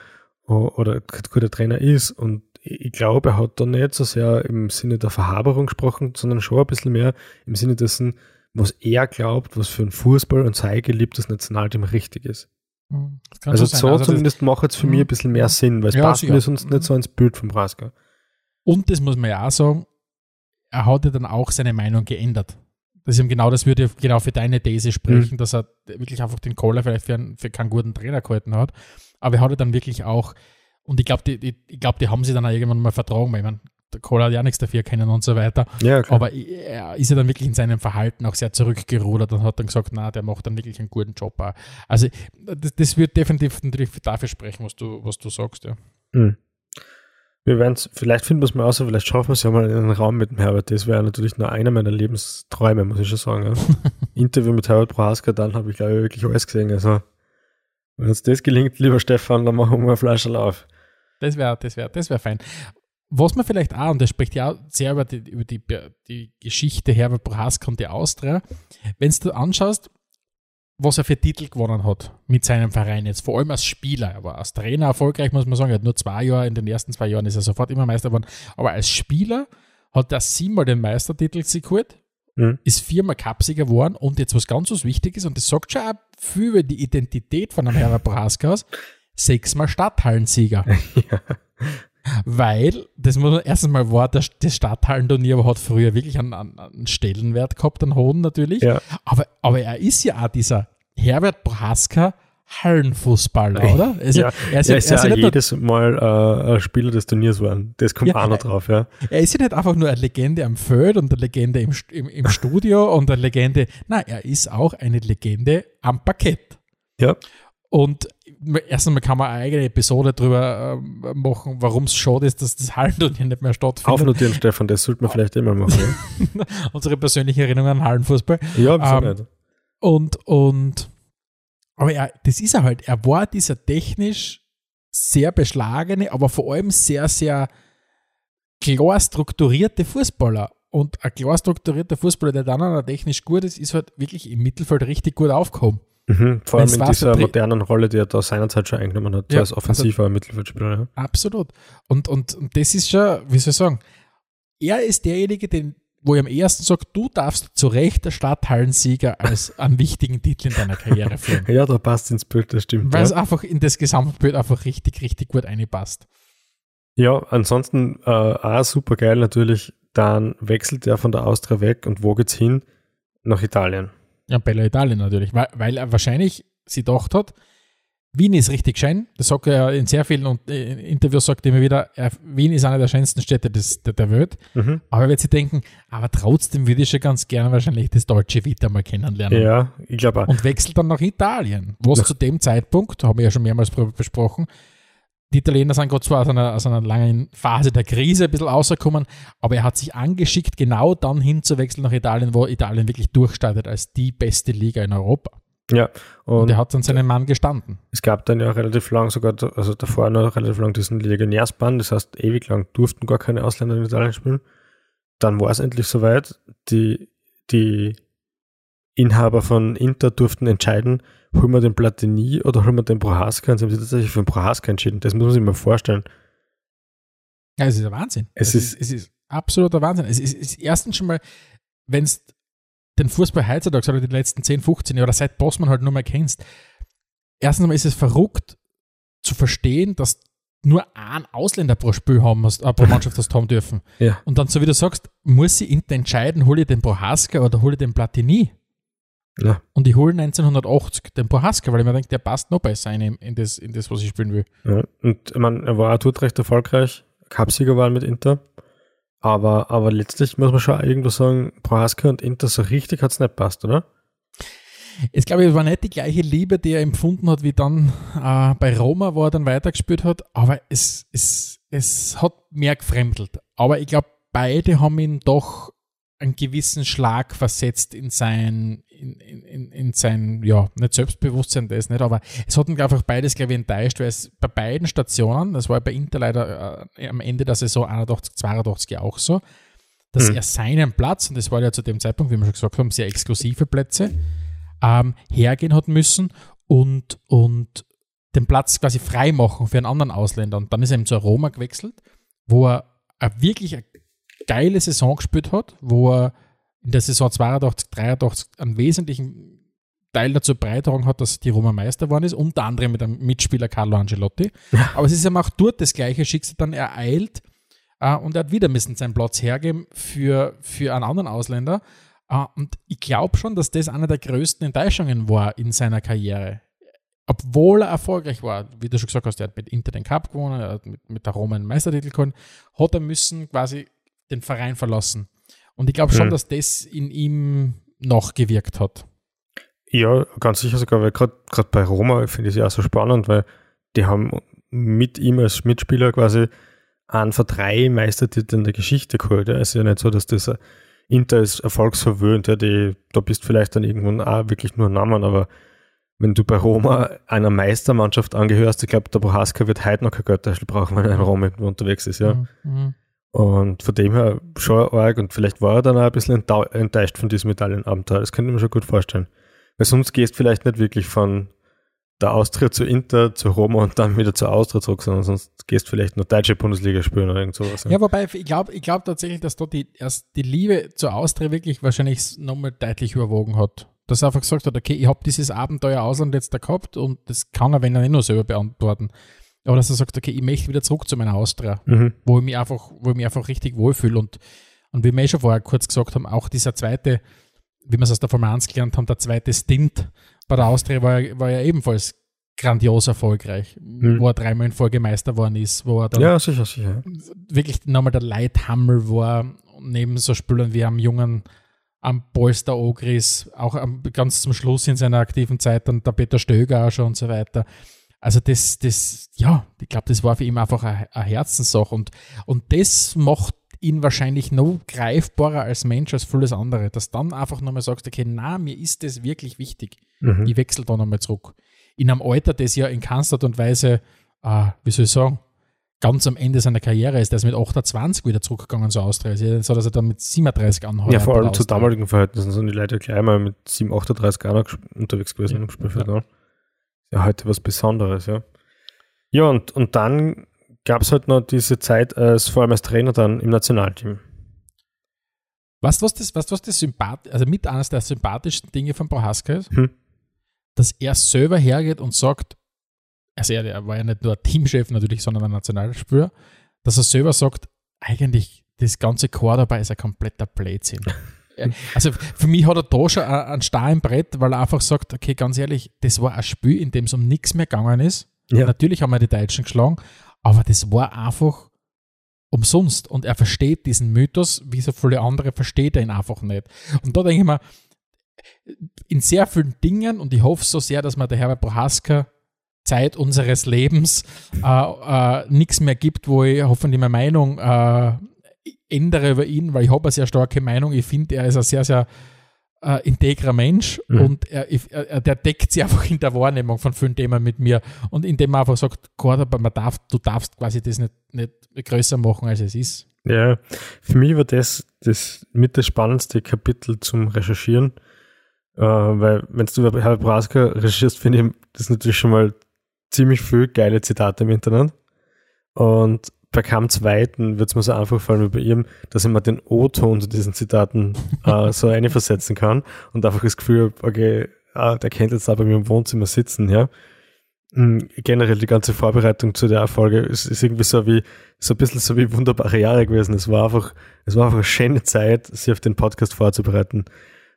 oder kein guter Trainer ist und ich glaube, er hat da nicht so sehr im Sinne der Verhaberung gesprochen, sondern schon ein bisschen mehr im Sinne dessen, was er glaubt, was für ein Fußball und sein geliebtes Nationalteam richtig ist. Kann Also so Also zumindest macht es für mich ein bisschen mehr Sinn, weil es Ja, passt sicher. mir sonst nicht so ins Bild vom Braska. Und das muss man ja auch sagen, er hat ja dann auch seine Meinung geändert. Das ist eben genau, das würde genau für deine These sprechen, Mhm. dass er wirklich einfach den Kohler vielleicht für, einen, für keinen guten Trainer gehalten hat. Aber er hat ja dann wirklich auch, und ich glaube, die, die, ich glaub, die haben sie dann auch irgendwann mal vertragen, weil ich mein, der Kohler hat ja nichts dafür können und so weiter. Ja, klar. Aber er ist ja dann wirklich in seinem Verhalten auch sehr zurückgerudert und hat dann gesagt, na, der macht dann wirklich einen guten Job auch. Also das, das wird definitiv natürlich dafür sprechen, was du, was du sagst, ja. Mhm. Wir werden vielleicht finden wir es mal aus, vielleicht schaffen wir es ja mal in einen Raum mit dem Herbert. Das wäre natürlich nur einer meiner Lebensträume, muss ich schon sagen. Ja. (laughs) Interview mit Herbert Prohaska, dann habe ich, glaube ich, wirklich alles gesehen. Also, wenn uns das gelingt, lieber Stefan, dann machen wir mal Fleisch auf. Das wäre das wär, das wär fein. Was man vielleicht auch, und das spricht ja auch sehr über die, über die, die Geschichte Herbert Prohaska und die Austria, wenn du anschaust, was er für Titel gewonnen hat mit seinem Verein jetzt, vor allem als Spieler. Er war als Trainer erfolgreich, muss man sagen. Er hat nur zwei Jahre, in den ersten zwei Jahren ist er sofort immer Meister geworden. Aber als Spieler hat er siebenmal den Meistertitel sich geholt, Mhm. ist viermal Cupsieger geworden und jetzt was ganz was Wichtiges, und das sagt schon auch viel über die Identität von einem Herbert Prohaska aus, sechsmal Stadthallensieger. (laughs) ja. Weil, das muss man erstens mal war, das, das Stadthallenturnier hat früher wirklich einen, einen, Stellenwert gehabt, einen hohen natürlich. Ja. Aber, aber er ist ja auch dieser Herbert Prohaska Hallenfußballer, oder? Also, ja. er, ist Er ja, ist er, ist ja jedes Mal äh, ein Spieler des Turniers geworden. Das kommt Ja, auch noch drauf, ja. er ist ja nicht einfach nur eine Legende am Feld und eine Legende im, im, im Studio (laughs) und eine Legende. Nein, er ist auch eine Legende am Parkett. Ja. Und erst einmal kann man eine eigene Episode drüber ähm, machen, warum es schade ist, dass das Hallenturnier nicht mehr stattfindet. Aufnotieren, Stefan, das sollte man vielleicht immer machen. (laughs) Unsere persönliche Erinnerung an Hallenfußball. Ja, Ähm, nicht? Und, und, aber er, das ist er halt. Er war dieser technisch sehr beschlagene, aber vor allem sehr, sehr klar strukturierte Fußballer. Und ein klar strukturierter Fußballer, der dann auch technisch gut ist, ist halt wirklich im Mittelfeld richtig gut aufgehoben. Mhm. Vor allem in dieser modernen Rolle, die er da seinerzeit schon eingenommen hat, Ja, als offensiver Mittelfeldspieler. Ja. Absolut. Und, und, und das ist schon, wie soll ich sagen, er ist derjenige, den, wo ich am ersten sage, du darfst zu Recht der Stadthallensieger als (laughs) einen wichtigen Titel in deiner Karriere führen. ja, da passt ins Bild, das stimmt. Weil es Ja. einfach in das Gesamtbild einfach richtig, richtig gut einpasst. ja, ansonsten äh, auch super geil natürlich, dann wechselt er von der Austria weg und wo geht's hin? Nach Italien. Ja, Bella Italien natürlich, weil, weil er wahrscheinlich sie gedacht hat, Wien ist richtig schön. Das sagt er in sehr vielen und, äh, Interviews, sagt er immer wieder, er, Wien ist eine der schönsten Städte des, der, der Welt. Mhm. Aber er wird sich denken, aber trotzdem würde ich schon ganz gerne wahrscheinlich das deutsche Vita mal kennenlernen. Ja, ich glaube auch. Und wechselt dann nach Italien, wo es zu dem Zeitpunkt, haben wir ja schon mehrmals besprochen, die Italiener sind gerade zwar aus einer, aus einer langen Phase der Krise ein bisschen rausgekommen, aber er hat sich angeschickt, genau dann hinzuwechseln nach Italien, wo Italien wirklich durchstartet als die beste Liga in Europa. Ja, Und, und er hat dann seinen Mann gestanden. es gab dann ja relativ lang sogar, also davor noch relativ lang diesen Legionärsbann, das heißt ewig lang durften gar keine Ausländer in Italien spielen. Dann war es endlich soweit, die, die Inhaber von Inter durften entscheiden, holen wir den Platini oder holen wir den Prohaska und sie haben sich tatsächlich für den Prohaska entschieden. Das muss man sich mal vorstellen. Ja, es ist ein Wahnsinn. Es ist- ist, es ist absoluter Wahnsinn. Es ist, ist erstens schon mal, wenn es den Fußball heutzutage oder die letzten 10, 15 Jahre oder seit Bossmann halt nur mal kennst, erstens mal ist es verrückt zu verstehen, dass nur ein Ausländer pro Spiel haben musst, äh, pro (laughs) Mannschaft hast haben dürfen. Ja. Und dann, so wie du sagst, muss sie Inter entscheiden, hole ich den Prohaska oder hole ich den Platini. Ja. Und ich hole 1980 den Prohaska, weil ich mir denke, der passt noch besser in, in, das, in das, was ich spielen will. Ja, und ich meine, er war auch dort recht erfolgreich, Cupsieger war mit Inter. Aber, aber letztlich muss man schon irgendwo sagen, Prohaska und Inter so richtig hat es nicht passt, oder? Es glaube ich, war nicht die gleiche Liebe, die er empfunden hat, wie dann äh, bei Roma, wo er dann weitergespielt hat, aber es, es, es hat mehr gefremdelt. Aber ich glaube, beide haben ihn doch einen gewissen Schlag versetzt in sein, in, in, in, in sein, ja, nicht Selbstbewusstsein, das nicht, aber es hat ihn einfach beides, glaube ich, enttäuscht, weil es bei beiden Stationen, das war bei Inter leider äh, am Ende der Saison 81, 82 ja auch so, dass Mhm. er seinen Platz, und das war ja zu dem Zeitpunkt, wie wir schon gesagt haben, sehr exklusive Plätze, ähm, hergehen hat müssen und, und den Platz quasi frei machen für einen anderen Ausländer. Und dann ist er eben zu Roma gewechselt, wo er wirklich eine geile Saison gespielt hat, wo er in der Saison 82, 83 einen wesentlichen Teil dazu beigetragen hat, dass die Roma Meister geworden ist, unter anderem mit dem Mitspieler Carlo Angelotti. Aber es ist ihm auch dort das gleiche Schicksal dann ereilt äh, und er hat wieder müssen seinen Platz hergeben für, für einen anderen Ausländer. Äh, und ich glaube schon, dass das eine der größten Enttäuschungen war in seiner Karriere. Obwohl er erfolgreich war, wie du schon gesagt hast, er hat mit Inter den Cup gewonnen, er hat mit, mit der Roma einen Meistertitel gewonnen, hat er müssen quasi den Verein verlassen. Und ich glaube schon, Mhm. dass das in ihm nachgewirkt hat. Ja, ganz sicher sogar, weil gerade bei Roma finde ich es ja auch so spannend, weil die haben mit ihm als Mitspieler quasi einen von drei Meistertiteln der Geschichte geholt. Ja. Es ist ja nicht so, dass das Inter ist erfolgsverwöhnt, ja, die, da bist vielleicht dann irgendwann auch wirklich nur ein Namen, aber wenn du bei Roma einer Meistermannschaft angehörst, ich glaube, der Prohaska wird heute noch kein Geldtaschel brauchen, wenn er in Rom unterwegs ist, ja. Mhm. Und von dem her schon arg und vielleicht war er dann auch ein bisschen enttäuscht von diesem Italien-Abenteuer. Das könnte ich mir schon gut vorstellen. Weil sonst gehst du vielleicht nicht wirklich von der Austria zu Inter, zu Roma und dann wieder zur Austria zurück, sondern sonst gehst du vielleicht nur deutsche Bundesliga spielen oder irgend sowas. Ja, wobei ich glaube ich glaub tatsächlich, dass dort die, erst die Liebe zur Austria wirklich wahrscheinlich nochmal deutlich überwogen hat. Dass er einfach gesagt hat, okay, ich habe dieses Abenteuer Ausland jetzt da gehabt und das kann er, wenn er nicht nur selber beantworten. Aber dass er sagt, okay, ich möchte wieder zurück zu meiner Austria, Mhm. wo ich mich einfach, wo ich mich einfach richtig wohlfühle. Und, und wie wir eh schon vorher kurz gesagt haben, auch dieser zweite, wie wir es aus der Formel 1 gelernt haben, der zweite Stint bei der Austria war, ja- war ja ebenfalls grandios erfolgreich, wo er dreimal in Folge Meister geworden ist, wo er dann Ja, sicher, sicher. wirklich nochmal der Leithammel war, neben so Spielern wie am jungen am Polster Ogris, auch am, ganz zum Schluss in seiner aktiven Zeit, dann der Peter Stöger auch schon und so weiter. Also das, das, ja, ich glaube, das war für ihn einfach eine, eine Herzenssache und, und das macht ihn wahrscheinlich noch greifbarer als Mensch als vieles andere, dass dann einfach nochmal sagst, okay, na, mir ist das wirklich wichtig. Mhm. Ich wechsle da nochmal zurück. In einem Alter, das ja in keinster Art und Weise, äh, wie soll ich sagen, ganz am Ende seiner Karriere ist, der ist mit 28 wieder zurückgegangen zur Austria. Also so, dass er dann mit 37 anhat. Ja, vor allem zu damaligen Verhältnissen sind die Leute gleich mal mit 7, 38 Jahren unterwegs gewesen Ja. im Spielfeld. Ja. heute was Besonderes, ja. Ja, und, und dann gab es halt noch diese Zeit als, vor allem als Trainer dann im Nationalteam. Weißt du, was das, weißt, was das sympath also mit eines der sympathischsten Dinge von Prohaska ist? Hm. Dass er selber hergeht und sagt, also er, er war ja nicht nur ein Teamchef natürlich, sondern ein Nationalspieler, dass er selber sagt, eigentlich das ganze Chor dabei ist ein kompletter Blödsinn. (laughs) Also für mich hat er da schon ein- einen Star im Brett, weil er einfach sagt, okay, ganz ehrlich, das war ein Spiel, in dem es um nichts mehr gegangen ist. Ja. Natürlich haben wir die Deutschen geschlagen, aber das war einfach umsonst. Und er versteht diesen Mythos, wie so viele andere versteht er ihn einfach nicht. Und da denke ich mir, in sehr vielen Dingen, und ich hoffe so sehr, dass man der Herbert Prohaska Zeit unseres Lebens äh, äh, nichts mehr gibt, wo ich hoffentlich meine Meinung äh, ändere über ihn, weil ich habe eine sehr starke Meinung. Ich finde, er ist ein sehr, sehr äh, integrer Mensch Mhm. und er, er, er- der deckt sich (laughs) einfach in der Wahrnehmung von vielen Themen mit mir und indem er einfach sagt, Gott, aber man darf, du darfst quasi das nicht, nicht größer machen, als es ist. Ja, für mich war das, das mit das spannendste Kapitel zum Recherchieren, äh, weil wenn du über Herbert Braska recherchierst, finde ich das natürlich schon mal ziemlich viel geile Zitate im Internet. Und bei keinem zweiten wird es mir so einfach fallen wie bei ihm, dass ich mir den O-Ton zu diesen Zitaten äh, so (laughs) einversetzen kann und einfach das Gefühl habe, okay, ah, der kennt jetzt da bei mir im Wohnzimmer sitzen, ja. Mm, Generell die ganze Vorbereitung zu der Folge ist, ist irgendwie so wie, so ein bisschen so wie wunderbare Jahre gewesen. Es war einfach, es war einfach eine schöne Zeit, sich auf den Podcast vorzubereiten.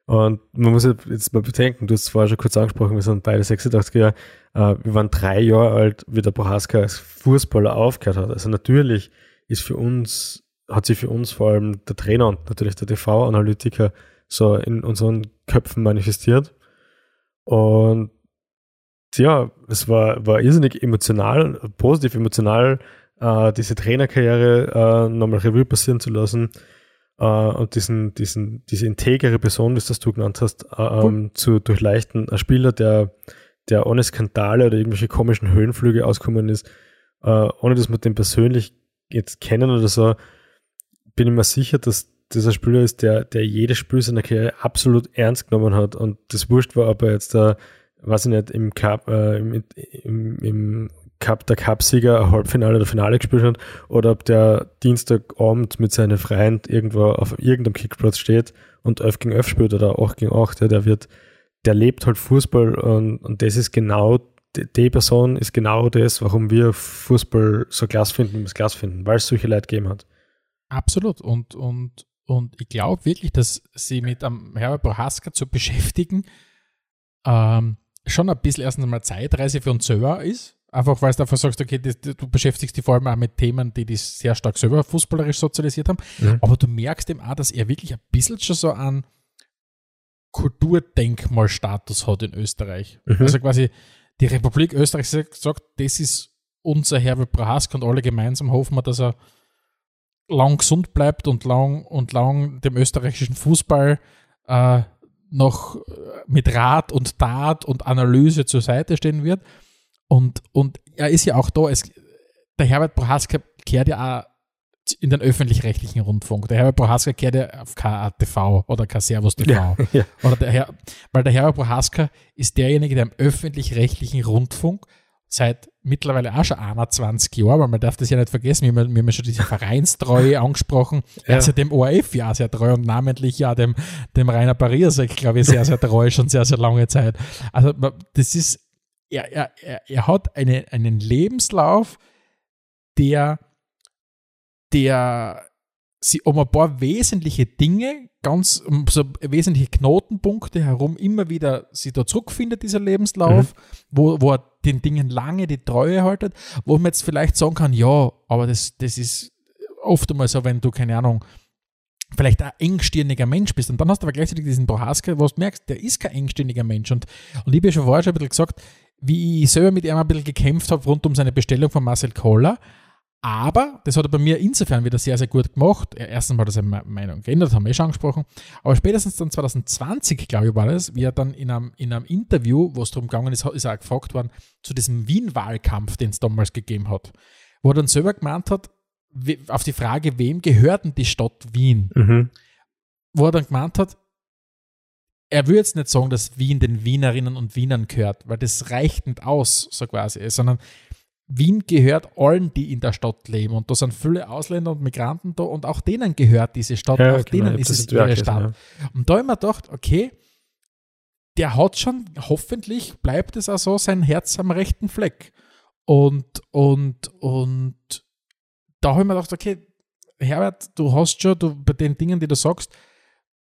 Und man muss jetzt mal bedenken, du hast es vorher schon kurz angesprochen, wir sind beide 86 Jahre, äh, wir waren drei Jahre alt, wie der Prohaska als Fußballer aufgehört hat. Also natürlich ist für uns, hat sich für uns vor allem der Trainer und natürlich der TV-Analytiker so in unseren Köpfen manifestiert. Und ja, es war, war irrsinnig emotional, positiv emotional, äh, diese Trainerkarriere äh, nochmal Revue passieren zu lassen äh, und diesen, diesen, diese integere Person, wie das du genannt hast, äh, ähm, zu durchleuchten. Ein Spieler, der, der ohne Skandale oder irgendwelche komischen Höhenflüge auskommen ist, äh, ohne dass wir den persönlich jetzt kennen oder so, bin ich mir sicher, dass dieser Spieler ist, der, der jedes Spiel seiner Karriere absolut ernst genommen hat und das wurscht war, ob er jetzt da, weiß ich nicht, im Cup, äh, im, im, im Cup, der Cupsieger Halbfinale oder Finale gespielt hat oder ob der Dienstagabend mit seinen Freien irgendwo auf irgendeinem Kickplatz steht und 11 gegen 11 spielt oder 8 gegen 8, ja, der wird, der lebt halt Fußball und, und das ist genau, die, die Person ist genau das, warum wir Fußball so klasse finden, wie wir es klasse finden, weil es solche Leute gegeben hat. Absolut. Und, und, und ich glaube wirklich, dass sie mit einem Herbert Prohaska zu beschäftigen ähm, schon ein bisschen erstens einmal Zeitreise für uns selber ist. Einfach weil du einfach sagst, okay, das, du beschäftigst dich vor allem auch mit Themen, die dich sehr stark selber fußballerisch sozialisiert haben. Mhm. Aber du merkst eben auch, dass er wirklich ein bisschen schon so einen Kulturdenkmalstatus hat in Österreich. Mhm. Also quasi die Republik Österreich sagt, das ist unser Herbert Prohaska und alle gemeinsam hoffen wir, dass er lang gesund bleibt und lang und lang dem österreichischen Fußball äh, noch äh, mit Rat und Tat und Analyse zur Seite stehen wird. Und, und er ist ja auch da, es, der Herbert Prohaska kehrt ja auch in den öffentlich-rechtlichen Rundfunk. Der Herbert Prohaska kehrt ja auf kein TV oder kein Servus TV. Ja, (laughs) ja. Oder der Herr, weil der Herbert Prohaska ist derjenige, der im öffentlich-rechtlichen Rundfunk seit mittlerweile auch schon 21 Jahren, weil man darf das ja nicht vergessen, wir haben, wir haben ja schon diese Vereinstreue (laughs) angesprochen. Er ist ja dem ORF ja sehr treu und namentlich ja dem, dem Rainer Pariasek, glaube ich, sehr, sehr treu, schon sehr, sehr lange Zeit. Also das ist, er, er, er, er hat eine, einen Lebenslauf, der, der sie um ein paar wesentliche Dinge, ganz um so wesentliche Knotenpunkte herum immer wieder sie da zurückfindet, dieser Lebenslauf, wo, wo er den Dingen lange die Treue haltet, wo man jetzt vielleicht sagen kann, ja, aber das, das ist oft einmal so, wenn du, keine Ahnung, vielleicht ein engstirniger Mensch bist und dann hast du aber gleichzeitig diesen Prohaska, wo du merkst, der ist kein engstirniger Mensch. Und, und ich habe ja schon vorher schon ein bisschen gesagt, wie ich selber mit ihm ein bisschen gekämpft habe rund um seine Bestellung von Marcel Koller, aber das hat er bei mir insofern wieder sehr, sehr gut gemacht. Er- Erstens mal hat er seine Me- Meinung geändert, haben wir eh schon angesprochen. Aber spätestens dann 2020, glaube ich, war das, wie er dann in einem, in einem Interview, wo es darum gegangen ist, ist er auch gefragt worden, zu diesem Wien-Wahlkampf, den es damals gegeben hat, wo er dann selber gemeint hat, auf die Frage, wem gehört denn die Stadt Wien? Mhm. wo er dann gemeint hat, er würde jetzt nicht sagen, dass Wien den Wienerinnen und Wienern gehört, weil das reicht nicht aus, so quasi, sondern Wien gehört allen, die in der Stadt leben. Und da sind viele Ausländer und Migranten da und auch denen gehört diese Stadt, Ja, auch genau, denen ist es ihre Stadt. Und da habe ich mir gedacht, okay, der hat schon, hoffentlich bleibt es auch so, sein Herz am rechten Fleck. Und, und, und da habe ich mir gedacht, okay, Herbert, du hast schon, du, bei den Dingen, die du sagst,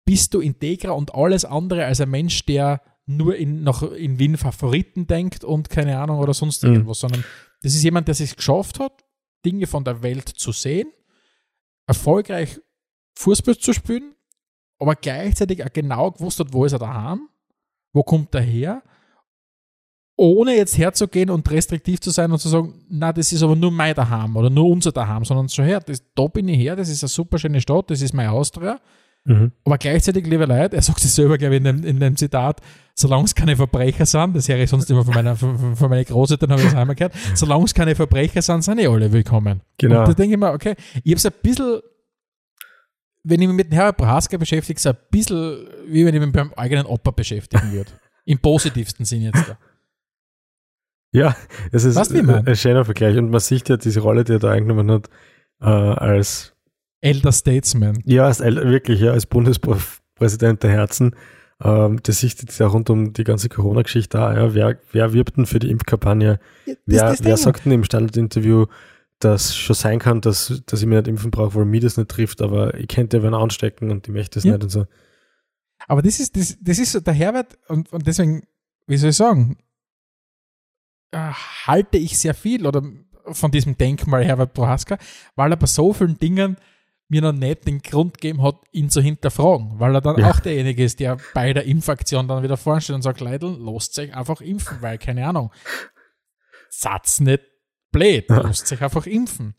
bist du integrer und alles andere als ein Mensch, der nur in, noch in Wien Favoriten denkt und keine Ahnung oder sonst Mhm. irgendwas, sondern das ist jemand, der sich geschafft hat, Dinge von der Welt zu sehen, erfolgreich Fußball zu spielen, aber gleichzeitig auch genau gewusst hat, wo ist er daheim, wo kommt er her, ohne jetzt herzugehen und restriktiv zu sein und zu sagen, na, das ist aber nur mein Daheim oder nur unser Daheim, sondern schon her, das, da bin ich her, das ist eine super schöne Stadt, das ist mein Austria, Mhm. Aber gleichzeitig, liebe Leute, er sagt es selber, glaube ich, in dem, in dem Zitat, solange es keine Verbrecher sind, das höre ich sonst immer von, meiner, von, von meinen Großeltern, habe ich das einmal gehört, solange es keine Verbrecher sind, sind eh alle willkommen. Genau. Und da denke ich mir, okay, ich habe es ein bisschen, wenn ich mich mit dem Herbert Prohaska beschäftige, so ein bisschen, wie wenn ich mich beim eigenen Opa beschäftigen würde. (laughs) Im positivsten Sinn jetzt da. Ja, es ist Weißt mein? ein schöner Vergleich. Und man sieht ja diese Rolle, die er da eingenommen hat, äh, als, Elder Statesman. ja, als, El- wirklich, ja, als Bundespräsident der Herzen. Ähm, das sieht jetzt ja rund um die ganze Corona-Geschichte da. Ja, wer, wer wirbt denn für die Impfkampagne? wer wer sagt denn im Standard-Interview, dass schon sein kann, dass, dass ich mich nicht impfen brauche, weil mich das nicht trifft, aber ich könnte wen anstecken und ich möchte es Ja. nicht und so. Aber das ist, das, das ist so der Herbert, und, und deswegen, wie soll ich sagen, äh, halte ich sehr viel oder von diesem Denkmal Herbert Prohaska, weil er bei so vielen Dingen mir noch nicht den Grund gegeben hat, ihn zu hinterfragen, weil er dann Ja. auch derjenige ist, der bei der Impfaktion dann wieder vorne steht und sagt, Leute, lasst euch einfach impfen, weil, keine Ahnung, Satz nicht blöd, Ja. lasst euch einfach impfen.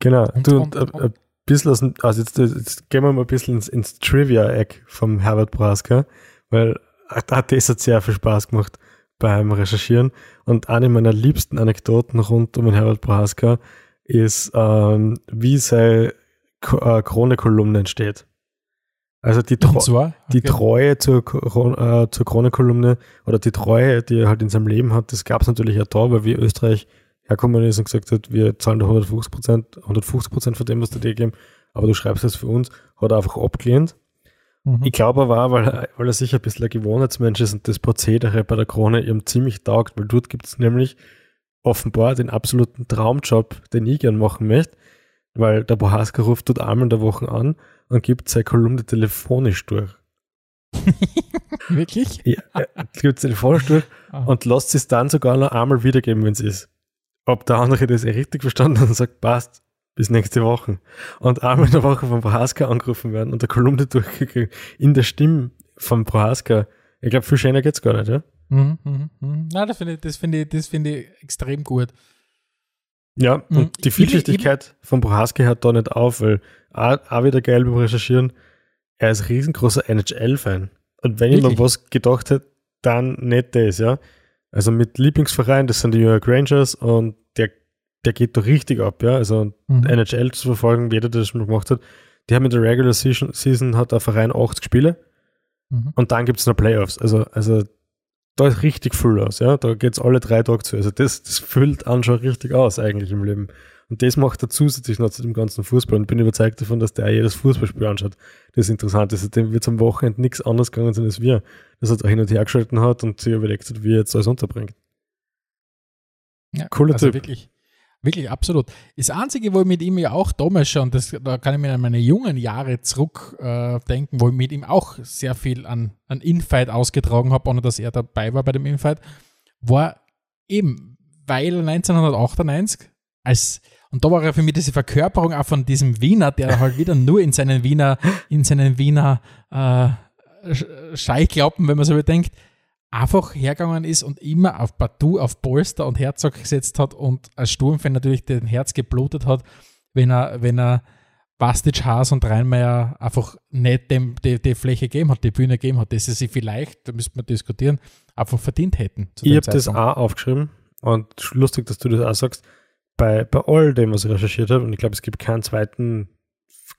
Genau. Und- du, und- ein, ein bisschen aus dem, also jetzt, jetzt gehen wir mal ein bisschen ins, ins Trivia-Eck vom Herbert Braska, weil äh, da hat das hat sehr viel Spaß gemacht beim Recherchieren. Und eine meiner liebsten Anekdoten rund um den Herbert Braska ist, ähm, wie seine Ko- äh, Krone-Kolumne entsteht. Also die, Tro zwar, die okay. Treue zur, äh, zur Krone-Kolumne oder die Treue, die er halt in seinem Leben hat, das gab es natürlich auch da, weil wie Österreich herkommen ist und gesagt hat, wir zahlen da 150 Prozent, 150 Prozent von dem, was du dir geben, aber du schreibst das für uns, hat er einfach abgelehnt. Mhm. Ich glaube aber auch, weil, er- weil er sicher ein bisschen ein Gewohnheitsmensch ist und das Prozedere bei der Krone ihm ziemlich taugt, weil dort gibt es nämlich offenbar den absoluten Traumjob, den ich gern machen möchte, weil der Bohaska ruft dort einmal in der Woche an und gibt seine Kolumne telefonisch durch. (laughs) Wirklich? Ja, er gibt telefonisch durch Ah. und lässt es dann sogar noch einmal wiedergeben, wenn es ist. Ob der andere das eh richtig verstanden hat und sagt, passt, bis nächste Woche. Und einmal in der Woche von Prohaska angerufen werden und der Kolumne (laughs) durchgekriegt in der Stimme von Prohaska. Ich glaube, viel schöner geht's gar nicht, ja? Mhm, mhm, mhm. Nein, das finde ich, das finde ich, das finde ich extrem gut. Ja, Mhm. und die Ich- Vielschichtigkeit von Prohaska hört da nicht auf, weil auch, auch wieder geil beim Recherchieren, er ist riesengroßer NHL-Fan. Und wenn ich Wirklich? mir was gedacht hätte, dann nicht das, ja. Also mit Lieblingsverein, das sind die New York Rangers und der, der geht da richtig ab, ja. Also Mhm. NHL zu verfolgen, jeder, der das schon gemacht hat, die haben in der Regular Season, Season hat der Verein 80 Spiele Mhm. und dann gibt es noch Playoffs. Also, also da ist richtig viel aus, ja. Da geht's alle drei Tage zu. Also das, das füllt an schon richtig aus eigentlich im Leben. Und das macht er zusätzlich noch zu dem ganzen Fußball und bin überzeugt davon, dass der auch jedes Fußballspiel anschaut. Das ist interessant ist, dem wird am Wochenende nichts anderes gegangen sein als wir. Dass er da hin und her geschalten hat und sich überlegt hat, wie er jetzt alles unterbringt. Ja, Cooler also Typ. Wirklich, wirklich absolut. Das Einzige, wo ich mit ihm ja auch damals schon, das, da kann ich mir an meine jungen Jahre zurück äh, wo ich mit ihm auch sehr viel an, an Infight ausgetragen habe, ohne dass er dabei war bei dem Infight, war eben, weil 1998 als und da war er für mich diese Verkörperung auch von diesem Wiener, der halt wieder nur in seinen Wiener, in seinen Wiener äh, Sch- Scheichklappen, wenn man so bedenkt, einfach hergegangen ist und immer auf Batu, auf Polster und Herzog gesetzt hat und als Sturmfan natürlich den Herz geblutet hat, wenn er, wenn er Bastic, Haas und Reinmeier einfach nicht dem, die, die Fläche gegeben hat, die Bühne gegeben hat, dass sie sich vielleicht, da müsste man diskutieren, einfach verdient hätten. Ich habe das auch aufgeschrieben und lustig, dass du das auch sagst. Bei, bei all dem, was ich recherchiert habe, und ich glaube, es gibt keinen zweiten,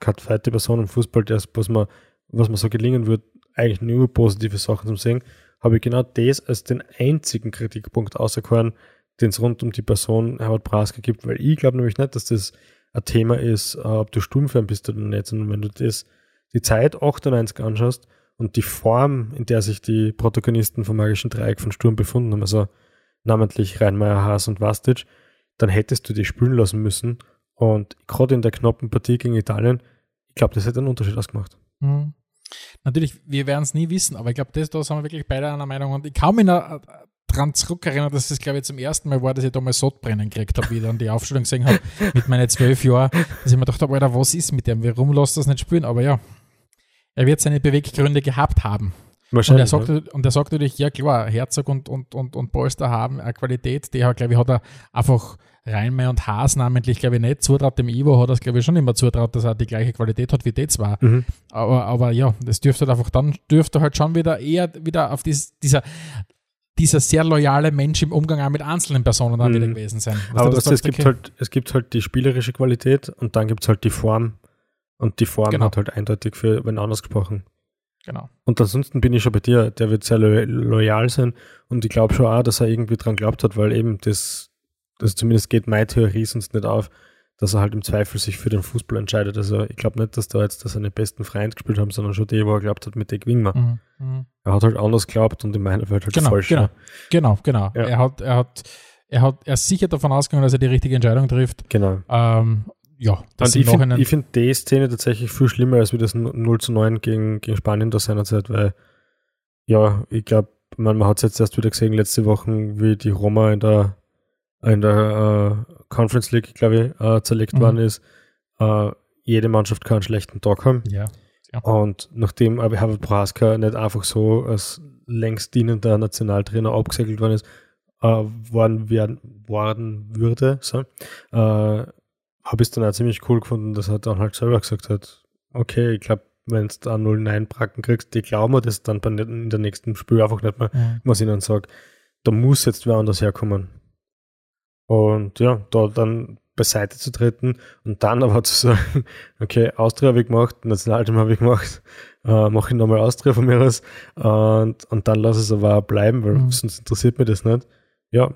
keine zweite Person im Fußball, der, was man, was man so gelingen wird, eigentlich nur positive Sachen zu sehen, habe ich genau das als den einzigen Kritikpunkt auserkoren, den es rund um die Person Herbert Braske gibt, weil ich glaube nämlich nicht, dass das ein Thema ist, äh, ob du Sturmfan bist oder nicht, sondern wenn du das, die Zeit 98 anschaust und die Form, in der sich die Protagonisten vom magischen Dreieck von Sturm befunden haben, also namentlich Reinmeier, Haas und Vastic, dann hättest du die spielen lassen müssen. Und gerade in der knappen Partie gegen Italien, ich glaube, das hätte einen Unterschied ausgemacht. Mhm. Natürlich, wir werden es nie wissen, aber ich glaube, das, da sind wir wirklich beide einer Meinung. Und ich kann mich noch äh, dran zurückerinnern, dass das, glaube ich, zum ersten Mal war, dass ich damals Sodbrennen gekriegt habe, wie ich dann die Aufstellung gesehen habe (laughs) mit meinen zwölf Jahren, dass ich mir gedacht habe, Alter, was ist mit dem? Warum lässt das nicht spielen? Aber ja, er wird seine Beweggründe gehabt haben. Und er sagt, ja. und er sagt natürlich, ja klar, Herzog und, und, und, und Polster haben eine Qualität, die, glaube ich, hat er einfach Reinmeier und Haas namentlich, glaube ich, nicht zutraut. Dem Ivo hat er es, glaube ich, schon immer zutraut, dass er die gleiche Qualität hat wie die zwei. Mhm. Aber, aber ja, das dürfte halt einfach, dann dürfte halt schon wieder eher wieder auf dies, dieser, dieser sehr loyale Mensch im Umgang auch mit einzelnen Personen dann Mhm. wieder gewesen sein. Dass Aber das du, es, sagst, gibt okay, halt, es gibt halt die spielerische Qualität und dann gibt es halt die Form. Und die Form Genau. hat halt eindeutig für wenn anders gesprochen. Genau. Und ansonsten bin ich schon bei dir, der wird sehr lo loyal sein und ich glaube schon auch, dass er irgendwie dran glaubt hat, weil eben das, das zumindest geht meine Theorie sonst nicht auf, dass er halt im Zweifel sich für den Fußball entscheidet. Also ich glaube nicht, dass da jetzt seine besten Freunde gespielt haben, sondern schon die, wo er glaubt hat, mit der gewinnen wir. Mhm. Mhm. Er hat halt anders geglaubt und in meiner Welt halt Genau, falsch. genau. ja. Genau, genau. Ja. Er hat, er hat, er hat, er ist sicher davon ausgegangen, dass er die richtige Entscheidung trifft. Genau. Ähm, ja, das Und ich finde find die Szene tatsächlich viel schlimmer als wie das 0 zu 9 gegen, gegen Spanien da seinerzeit, weil ja, ich glaube, man, man hat es jetzt erst wieder gesehen, letzte Woche, wie die Roma in der, in der äh, Conference League, glaube ich, äh, zerlegt Mhm. worden ist. Äh, jede Mannschaft kann einen schlechten Tag haben. ja. Und nachdem aber Herbert Prohaska nicht einfach so als längst dienender Nationaltrainer abgesegelt worden ist, worden, werden, worden würde, so, habe ich es dann auch ziemlich cool gefunden, dass er dann halt selber gesagt hat, okay, ich glaube, wenn du da 0-9 Bracken kriegst, die glauben mir das dann bei, in der nächsten Spiel einfach nicht mehr, Mhm. was ich dann sage, da muss jetzt wer anders herkommen. Und ja, da dann beiseite zu treten und dann aber zu sagen, (laughs) okay, Austria habe ich gemacht, Nationalteam habe ich gemacht, äh, mache ich nochmal Austria von mir aus und, und dann lasse es aber auch bleiben, weil Mhm. sonst interessiert mich das nicht. Ja,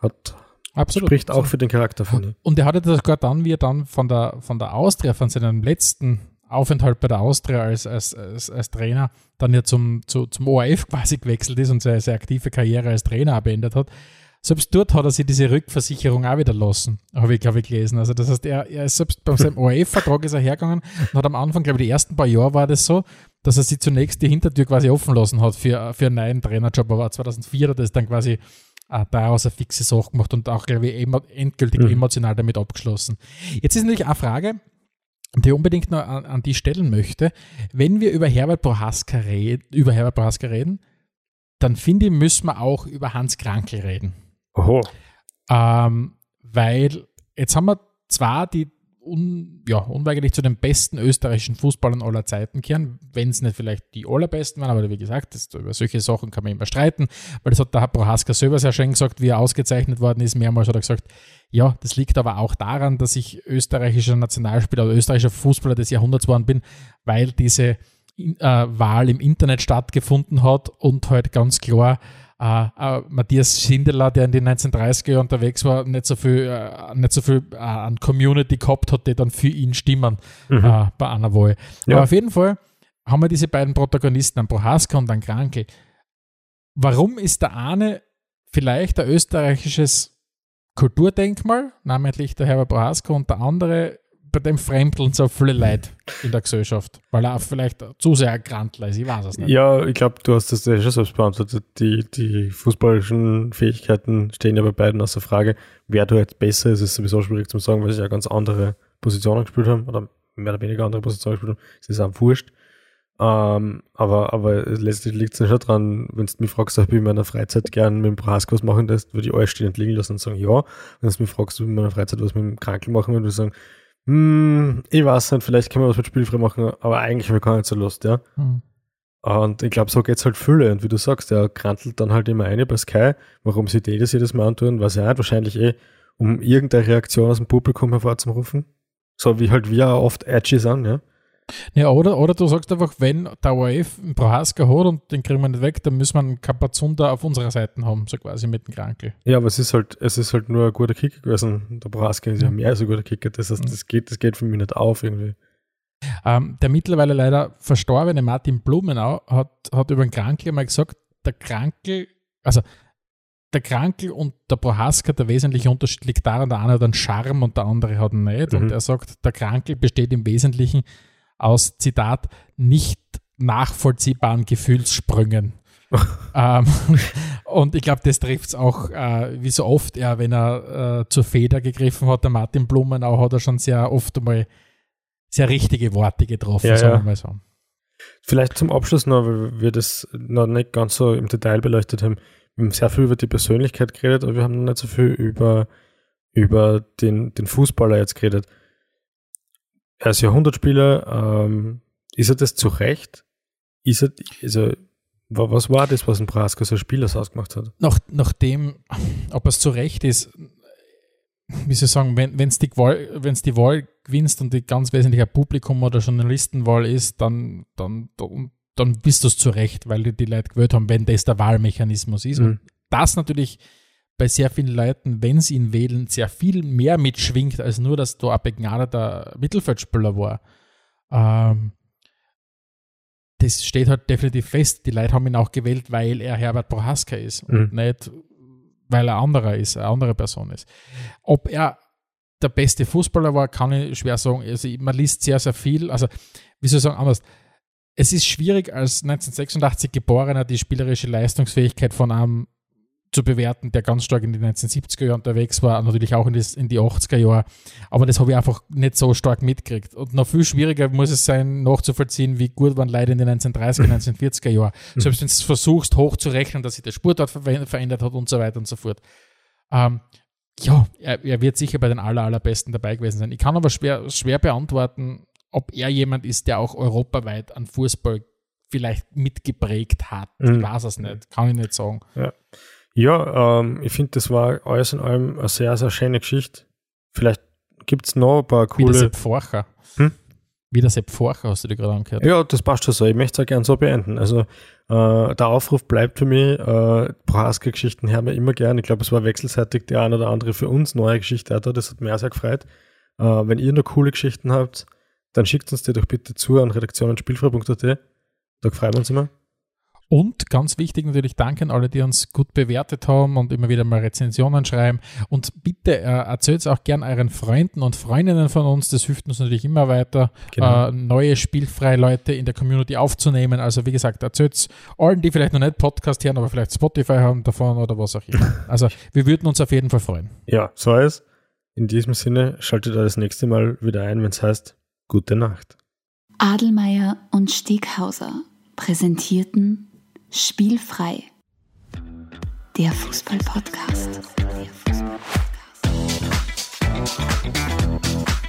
hat, Absolut. spricht auch für den Charakter von ihm. Und er hatte das sogar dann, wie er dann von der, von der Austria, von seinem letzten Aufenthalt bei der Austria als, als, als, als Trainer, dann ja zum, zu, zum ORF (laughs) quasi gewechselt ist und seine, seine aktive Karriere als Trainer beendet hat. Selbst dort hat er sich diese Rückversicherung auch wieder lassen, habe ich, glaube ich, gelesen. Also das heißt, er, er ist selbst bei seinem ORF-Vertrag ist er hergegangen und hat am Anfang, glaube ich, die ersten paar Jahre war das so, dass er sich zunächst die Hintertür quasi offen lassen hat für, für einen neuen Trainerjob. Aber 2004 hat er das dann quasi daraus eine fixe Sache gemacht und auch, glaube ich, endgültig Mhm. emotional damit abgeschlossen. Jetzt ist natürlich eine Frage, die ich unbedingt noch an, an die stellen möchte. Wenn wir über Herbert Prohaska reden, über Herbert Prohaska reden, dann finde ich, müssen wir auch über Hans Krankel reden. Oho. Ähm, weil jetzt haben wir zwar die un, ja, unweigerlich zu den besten österreichischen Fußballern aller Zeiten kehren, wenn es nicht vielleicht die allerbesten waren, aber wie gesagt, das, über solche Sachen kann man immer streiten, weil das hat der Prohaska selber sehr schön gesagt, wie er ausgezeichnet worden ist. Mehrmals hat er gesagt, ja, das liegt aber auch daran, dass ich österreichischer Nationalspieler oder österreichischer Fußballer des Jahrhunderts geworden bin, weil diese äh, Wahl im Internet stattgefunden hat und halt ganz klar äh, Matthias Schindler, der in den 1930er Jahren unterwegs war, nicht so viel, äh, nicht so viel äh, an Community gehabt hat, die dann für ihn stimmen Mhm. äh, bei einer Wahl. Ja. Aber auf jeden Fall haben wir diese beiden Protagonisten, an Prohaska und an Krankel. Warum ist der eine vielleicht ein österreichisches Kulturdenkmal, namentlich der Herbert Prohaska, und der andere, bei dem fremdeln so viele Leute in der Gesellschaft, weil er auch vielleicht zu sehr Grantler ist, ich weiß es nicht. Ja, ich glaube, du hast das ja schon selbst beantwortet. Die, die fußballischen Fähigkeiten stehen ja bei beiden außer Frage. Wer da jetzt besser ist, ist sowieso schwierig zu sagen, weil sie ja ganz andere Positionen gespielt haben oder mehr oder weniger andere Positionen gespielt haben. Es ist auch wurscht. Ähm, aber, aber letztlich liegt es ja schon dran, wenn du mich fragst, ob ich in meiner Freizeit gern mit dem Brask was machen lässt, würde ich alles stehen und liegen lassen und sagen, ja. Wenn du mich fragst, ob ich in meiner Freizeit was mit dem Krankel machen würde, würde ich sagen, hm, ich weiß nicht, vielleicht können wir was mit Spielfrei machen, aber eigentlich habe ich gar nicht so Lust, ja. Hm. Und ich glaube, so geht's halt viele. Und wie du sagst, der krantelt dann halt immer eine bei Sky. Warum sie die das jedes Mal antun, weiß ich nicht. Wahrscheinlich eh, um irgendeine Reaktion aus dem Publikum hervorzurufen. So wie halt wir auch oft edgy sind, ja. Ja, oder, oder du sagst einfach, wenn der ORF einen Prohaska hat und den kriegen wir nicht weg, dann müssen wir einen Kapazunder auf unserer Seite haben, so quasi mit dem Krankel. Ja, aber es ist halt, es ist halt nur ein guter Kicker gewesen. Der Braska ist ja mehr als ein guter Kicker. Das heißt, das geht, das geht für mich nicht auf irgendwie. Ähm, der mittlerweile leider verstorbene Martin Blumenau hat, hat über den Krankel mal gesagt, der Krankel, also der Krankel und der Prohaska, der wesentliche Unterschied liegt daran, der eine hat einen Charme und der andere hat ihn nicht. Mhm. Und er sagt, der Krankel besteht im Wesentlichen aus, Zitat, nicht nachvollziehbaren Gefühlssprüngen. (laughs) ähm, und ich glaube, das trifft es auch, äh, wie so oft, er, wenn er äh, zur Feder gegriffen hat, der Martin Blumenau, hat er schon sehr oft einmal sehr richtige Worte getroffen, Ja, sagen wir mal so. Vielleicht zum Abschluss noch, weil wir das noch nicht ganz so im Detail beleuchtet haben. Wir haben sehr viel über die Persönlichkeit geredet, aber wir haben noch nicht so viel über, über den, den Fußballer jetzt geredet. Er ist Jahrhundertspieler. Ähm, ist er das zu Recht? Ist er, also, was war das, was ein Praska so Spielers ausgemacht hat? Nach, nachdem, ob es zu Recht ist, wie soll ich sagen, wenn es die, wenn's die Wahl gewinnst und die ganz wesentliche Publikum- oder Journalistenwahl ist, dann, dann, dann, dann bist du es zu Recht, weil die, die Leute gewählt haben, wenn das der Wahlmechanismus ist. Mhm. Und das natürlich bei sehr vielen Leuten, wenn sie ihn wählen, sehr viel mehr mitschwingt, als nur, dass da ein begnadeter Mittelfeldspieler war. Ähm, das steht halt definitiv fest. Die Leute haben ihn auch gewählt, weil er Herbert Prohaska ist mhm. und nicht, weil er anderer ist, eine andere Person ist. Ob er der beste Fußballer war, kann ich schwer sagen. Also man liest sehr, sehr viel. Also, wie soll ich sagen, anders. Es ist schwierig, als 1986 Geborener die spielerische Leistungsfähigkeit von einem zu bewerten, der ganz stark in die 1970er Jahre unterwegs war, natürlich auch in, das, in die 80er Jahre. Aber das habe ich einfach nicht so stark mitgekriegt. Und noch viel schwieriger muss es sein, nachzuvollziehen, wie gut waren Leute in den 1930er, 1940er (laughs) Jahren. Mhm. Selbst wenn du versuchst, hochzurechnen, dass sich der Sportart verändert hat und so weiter und so fort. Ähm, ja, er, er, wird sicher bei den aller, allerbesten dabei gewesen sein. Ich kann aber schwer, schwer beantworten, ob er jemand ist, der auch europaweit an Fußball vielleicht mitgeprägt hat. Mhm. Ich weiß es nicht, kann ich nicht sagen. Ja. Ja, ähm, ich finde, das war alles in allem eine sehr, sehr schöne Geschichte. Vielleicht gibt es noch ein paar coole. Wie der Sepp Forcher. Hm? Wie der Sepp Forcher hast du dir gerade angehört. Ja, das passt schon so. Ich möchte es auch gerne so beenden. Also, äh, der Aufruf bleibt für mich. Äh, Prohaska-Geschichten hören wir immer gerne. Ich glaube, es war wechselseitig der eine oder andere für uns neue Geschichte hat. Das hat mir auch sehr gefreut. Äh, wenn ihr noch coole Geschichten habt, dann schickt uns die doch bitte zu an redaktionenspielfrei.at. Da freuen wir uns immer. Und ganz wichtig natürlich danke an alle, die uns gut bewertet haben und immer wieder mal Rezensionen schreiben. Und bitte äh, erzählt es auch gern euren Freunden und Freundinnen von uns. Das hilft uns natürlich immer weiter, genau. äh, neue spielfreie Leute in der Community aufzunehmen. Also wie gesagt, erzählt es allen, die vielleicht noch nicht Podcast hören, aber vielleicht Spotify haben davon oder was auch immer. Also wir würden uns auf jeden Fall freuen. Ja, so ist. In diesem Sinne schaltet ihr das nächste Mal wieder ein, wenn es heißt Gute Nacht. Adelmeier und Steghauser präsentierten Spielfrei. Der Fußball-Podcast. Der Fußball-Podcast.